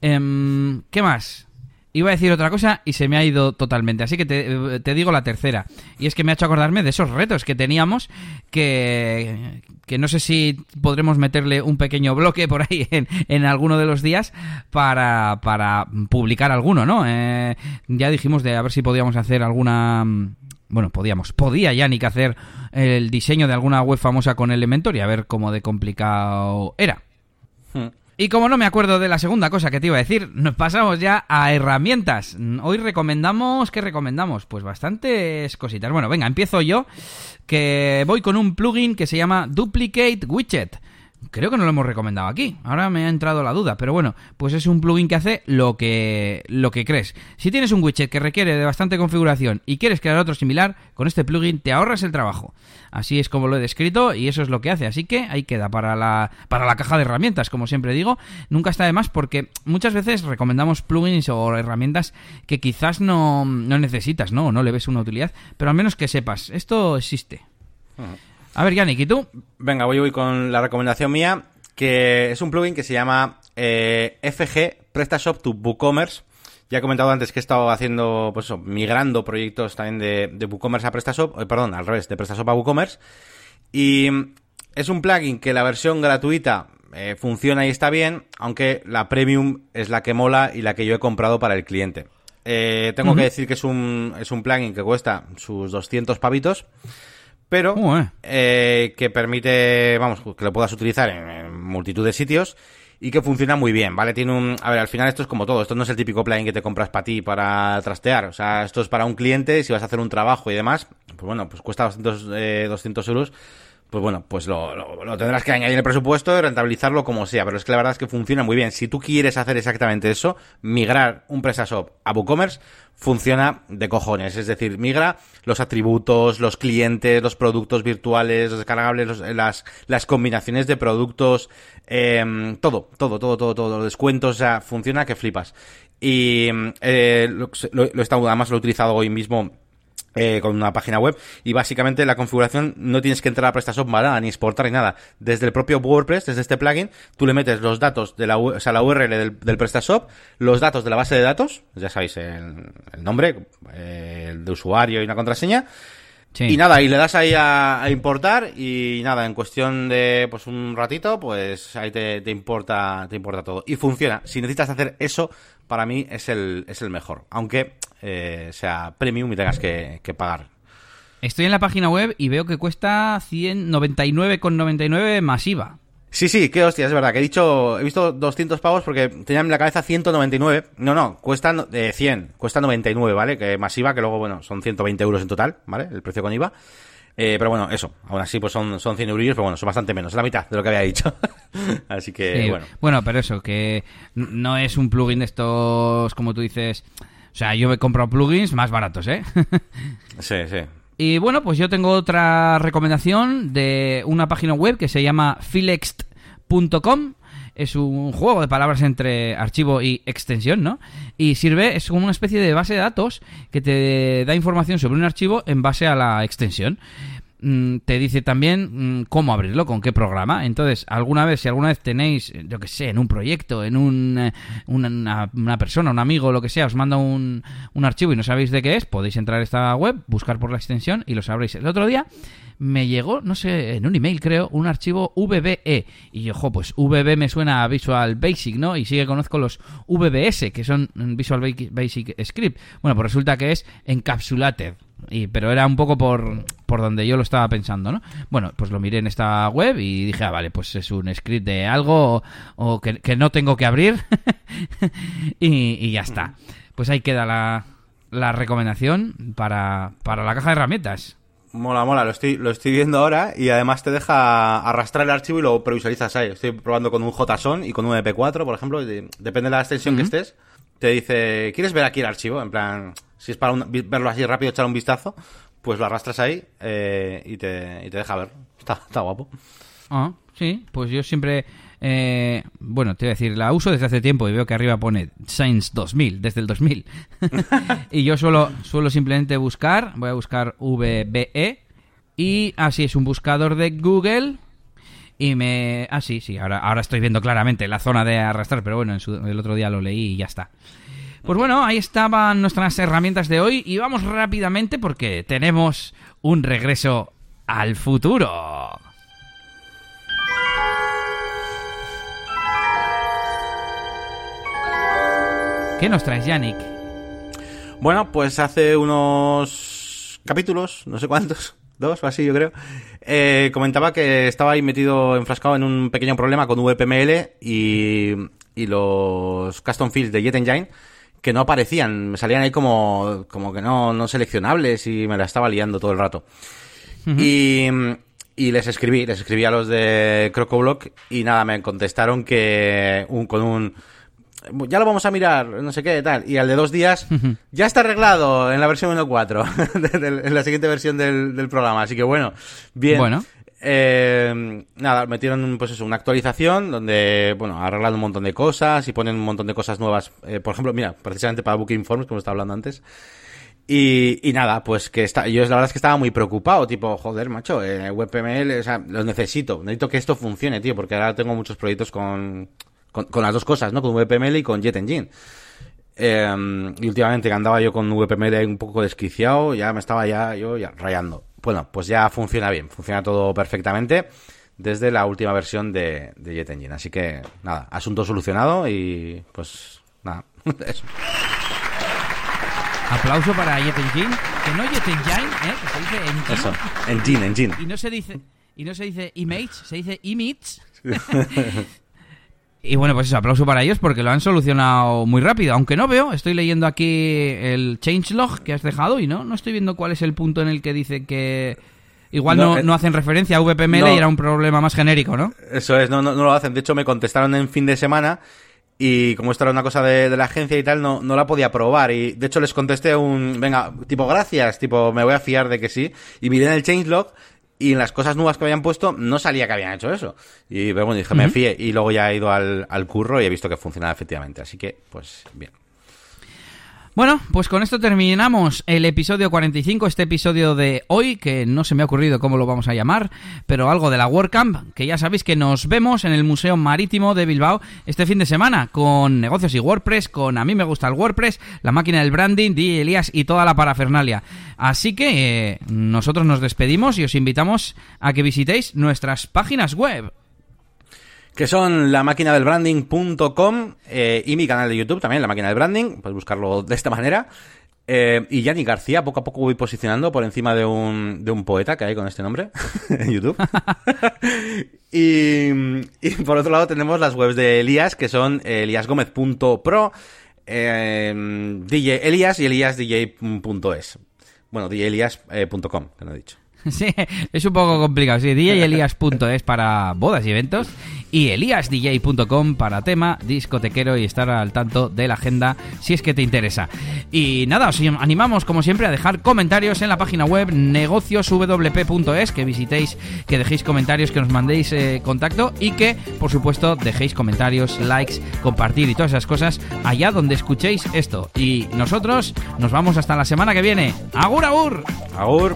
Em, ¿Qué más? Iba a decir otra cosa y se me ha ido totalmente. Así que te, te, digo la tercera. Y es que me ha hecho acordarme de esos retos que teníamos que, que no sé si podremos meterle un pequeño bloque por ahí en, en alguno de los días para, para publicar alguno, ¿no? Eh, ya dijimos de a ver si podíamos hacer alguna... Bueno, podíamos, podía Yannick hacer el diseño de alguna web famosa con Elementor y a ver cómo de complicado era. Hmm. Y como no me acuerdo de la segunda cosa que te iba a decir, nos pasamos ya a herramientas. Hoy recomendamos, ¿qué recomendamos? Pues bastantes cositas. Bueno, venga, empiezo yo, que voy con un plugin que se llama Duplicate Widget. Creo que no lo hemos recomendado aquí. Ahora me ha entrado la duda, pero bueno, pues es un plugin que hace lo que lo que crees. Si tienes un widget que requiere de bastante configuración y quieres crear otro similar, con este plugin te ahorras el trabajo. Así es como lo he descrito y eso es lo que hace. Así que ahí queda para la para la caja de herramientas, como siempre digo. Nunca está de más porque muchas veces recomendamos plugins o herramientas que quizás no, no necesitas, ¿no? O no le ves una utilidad, pero al menos que sepas, esto existe. -huh. A ver, Yannick, ¿y tú? Venga, voy, voy con la recomendación mía, que es un plugin que se llama eh, FG PrestaShop to WooCommerce. Ya he comentado antes que he estado haciendo, pues eso, migrando proyectos también de, de WooCommerce a PrestaShop, eh, perdón, al revés, de PrestaShop a WooCommerce. Y es un plugin que la versión gratuita eh, funciona y está bien, aunque la premium es la que mola y la que yo he comprado para el cliente. Eh, tengo uh -huh. que decir que es un, es un plugin que cuesta sus 200 pavitos pero uh, eh. Eh, que permite, vamos, que lo puedas utilizar en, en, multitud de sitios y que funciona muy bien, ¿vale? Tiene un, a ver, al final esto es como todo, esto no es el típico plugin que te compras para ti, para trastear, o sea, esto es para un cliente, si vas a hacer un trabajo y demás, pues bueno, pues cuesta 200, eh, 200 euros, pues bueno, pues lo, tendrás que añadir en el presupuesto y rentabilizarlo como sea, pero es que la verdad es que funciona muy bien. Si tú quieres hacer exactamente eso, migrar un PrestaShop a WooCommerce, funciona de cojones. Es decir, migra los atributos, los clientes, los productos virtuales, los descargables, los, las, combinaciones de productos, eh, todo, todo, todo, todo, todo, los descuentos, o sea, funciona que flipas. Y eh, lo, lo, lo he estado, además lo he utilizado hoy mismo eh, con una página web y básicamente la configuración no tienes que entrar a PrestaShop nada, ni exportar ni nada. Desde el propio WordPress, desde este plugin, tú le metes los datos de la, o sea, la URL del, PrestaShop, los datos de la base de datos, ya sabéis el, el nombre, eh, el de usuario y una contraseña. Sí. Y nada, y le das ahí a, a importar y nada, en cuestión de pues un ratito, pues ahí te, te importa, te importa todo. Y funciona. Si necesitas hacer eso, para mí es el, es el mejor. Aunque eh, sea premium y tengas que, que pagar. Estoy en la página web y veo que cuesta 199,99 masiva. Sí, sí, qué hostia, es verdad, que he dicho, he visto 200 pavos porque tenía en la cabeza 199. No, no, cuesta no- eh, 100, cuesta 99, ¿vale? Que masiva, que luego, bueno, son 120 euros en total, ¿vale? El precio con IVA. Eh, pero bueno, eso, aún así pues son, son 100 euros, pero bueno, son bastante menos, es la mitad de lo que había dicho. así que, Sí, bueno. pero eso, que no es un plugin de estos, como tú dices. O sea, yo he comprado plugins más baratos, ¿eh? Sí, sí. Y bueno, pues yo tengo otra recomendación de una página web que se llama filext.com. Es un juego de palabras entre archivo y extensión, ¿no? Y sirve, es como una especie de base de datos que te da información sobre un archivo en base a la extensión. Mm, te dice también mm, cómo abrirlo, con qué programa. Entonces, alguna vez, si alguna vez tenéis, eh, yo que sé, en un proyecto, en un, eh, una, persona, un amigo, lo que sea, os manda un, un archivo y no sabéis de qué es, podéis entrar a esta web, buscar por la extensión y lo sabréis. El otro día me llegó, no sé, en un email creo, un archivo VBE. Y yo, jo, pues VB me suena a Visual Basic, ¿no? Y sí que conozco los VBS, que son mm, Visual Ba- Basic Script. Bueno, pues resulta que es Encapsulated. Y, pero era un poco por, por donde yo lo estaba pensando, ¿no? Bueno, pues lo miré en esta web y dije, ah, vale, pues es un script de algo o, o que, que no tengo que abrir y, y ya está. Pues ahí queda la, la recomendación para, para la caja de herramientas. Mola, mola, lo estoy, lo estoy viendo ahora y además te deja arrastrar el archivo y lo previsualizas ahí. Estoy probando con un JSON y con un MP4, por ejemplo, y de- depende de la extensión que estés. Te dice, ¿quieres ver aquí el archivo? En plan, si es para un- verlo así rápido, echar un vistazo, pues lo arrastras ahí eh, y, te, y te deja ver. Está, está guapo. Ah, sí, pues yo siempre, eh, bueno, te voy a decir, la uso desde hace tiempo y veo que arriba pone Science 2000, desde el 2000. y yo suelo, suelo simplemente buscar, voy a buscar VBE y así es un buscador de Google y me... Ah, sí, sí, ahora, ahora estoy viendo claramente la zona de arrastrar, pero bueno, en su- el otro día lo leí y ya está. Pues bueno, ahí estaban nuestras herramientas de hoy y vamos rápidamente porque tenemos un regreso al futuro. ¿Qué nos traes, Yannick? Bueno, pues hace unos capítulos, no sé cuántos, dos o así yo creo, eh, comentaba que estaba ahí metido, enfrascado en un pequeño problema con VPML y, y los custom fields de JetEngine que no aparecían, me salían ahí como, como que no, no seleccionables y me la estaba liando todo el rato. Y, y les escribí, les escribí a los de Crocoblock y nada, me contestaron que un, con un ya lo vamos a mirar, no sé qué, tal. Y al de dos días, ya está arreglado en la versión 1.4, de- de- en la siguiente versión del, del programa. Así que bueno, bien. Bueno. Eh, nada, metieron pues eso, una actualización donde, bueno, arreglan un montón de cosas y ponen un montón de cosas nuevas. Eh, por ejemplo, mira, precisamente para Booking Forms, como estaba hablando antes. Y, y nada, pues que está, yo la verdad es que estaba muy preocupado, tipo, joder, macho, eh, WebPML, o sea, los necesito, necesito que esto funcione, tío, porque ahora tengo muchos proyectos con, con, con las dos cosas, ¿no? Con WebPML y con JetEngine. Eh, y últimamente que andaba yo con VPML un poco desquiciado, ya me estaba ya yo ya rayando. Bueno, pues ya funciona bien, funciona todo perfectamente desde la última versión de, de JetEngine. Así que nada, asunto solucionado y pues nada, eso. Aplauso para JetEngine, que no JetEngine, ¿eh? que se dice engine. Eso, Engine, Engine. Y no se dice y no se dice image, se dice image. y bueno, pues eso, aplauso para ellos porque lo han solucionado muy rápido. Aunque no veo, estoy leyendo aquí el changelog que has dejado y no, no estoy viendo cuál es el punto en el que dice que igual No, no, eh, no hacen referencia a VPML no. y era un problema más genérico, ¿no? Eso es, no, no, no lo hacen. De hecho, me contestaron en fin de semana y como esto era una cosa de, de la agencia y tal, no, no la podía probar. Y de hecho les contesté un, venga, tipo, gracias, tipo, me voy a fiar de que sí. Y miré en el changelog y en las cosas nuevas que habían puesto no salía que habían hecho eso. Y bueno, dije, me fié. Y luego ya he ido al, al curro y he visto que funcionaba efectivamente. Así que, pues, bien. Bueno, pues con esto terminamos el episodio 45, este episodio de hoy, que no se me ha ocurrido cómo lo vamos a llamar, pero algo de la WordCamp, que ya sabéis que nos vemos en el Museo Marítimo de Bilbao este fin de semana, con negocios y WordPress, con a mí me gusta el WordPress, la máquina del branding, DJ Elías y toda la parafernalia. Así que eh, nosotros nos despedimos y os invitamos a que visitéis nuestras páginas web que son la máquina del branding.com eh, y mi canal de YouTube también, la máquina del branding, puedes buscarlo de esta manera. Eh, y Yanni García, poco a poco voy posicionando por encima de un, de un poeta que hay con este nombre en YouTube. y, y, por otro lado tenemos las webs de Elías, que son eliasgomez.pro, eh, DJ Elias y eliasdj.es. Bueno, djelias.com, que no he dicho. Sí, es un poco complicado. Sí, djelias.es para bodas y eventos y eliasdj.com para tema discotequero y estar al tanto de la agenda si es que te interesa. Y nada, os animamos como siempre a dejar comentarios en la página web negocioswp.es, que visitéis, que dejéis comentarios, que nos mandéis eh, contacto y que, por supuesto, dejéis comentarios, likes, compartir y todas esas cosas allá donde escuchéis esto. Y nosotros nos vamos hasta la semana que viene. ¡Agur, agur! ¡Agur!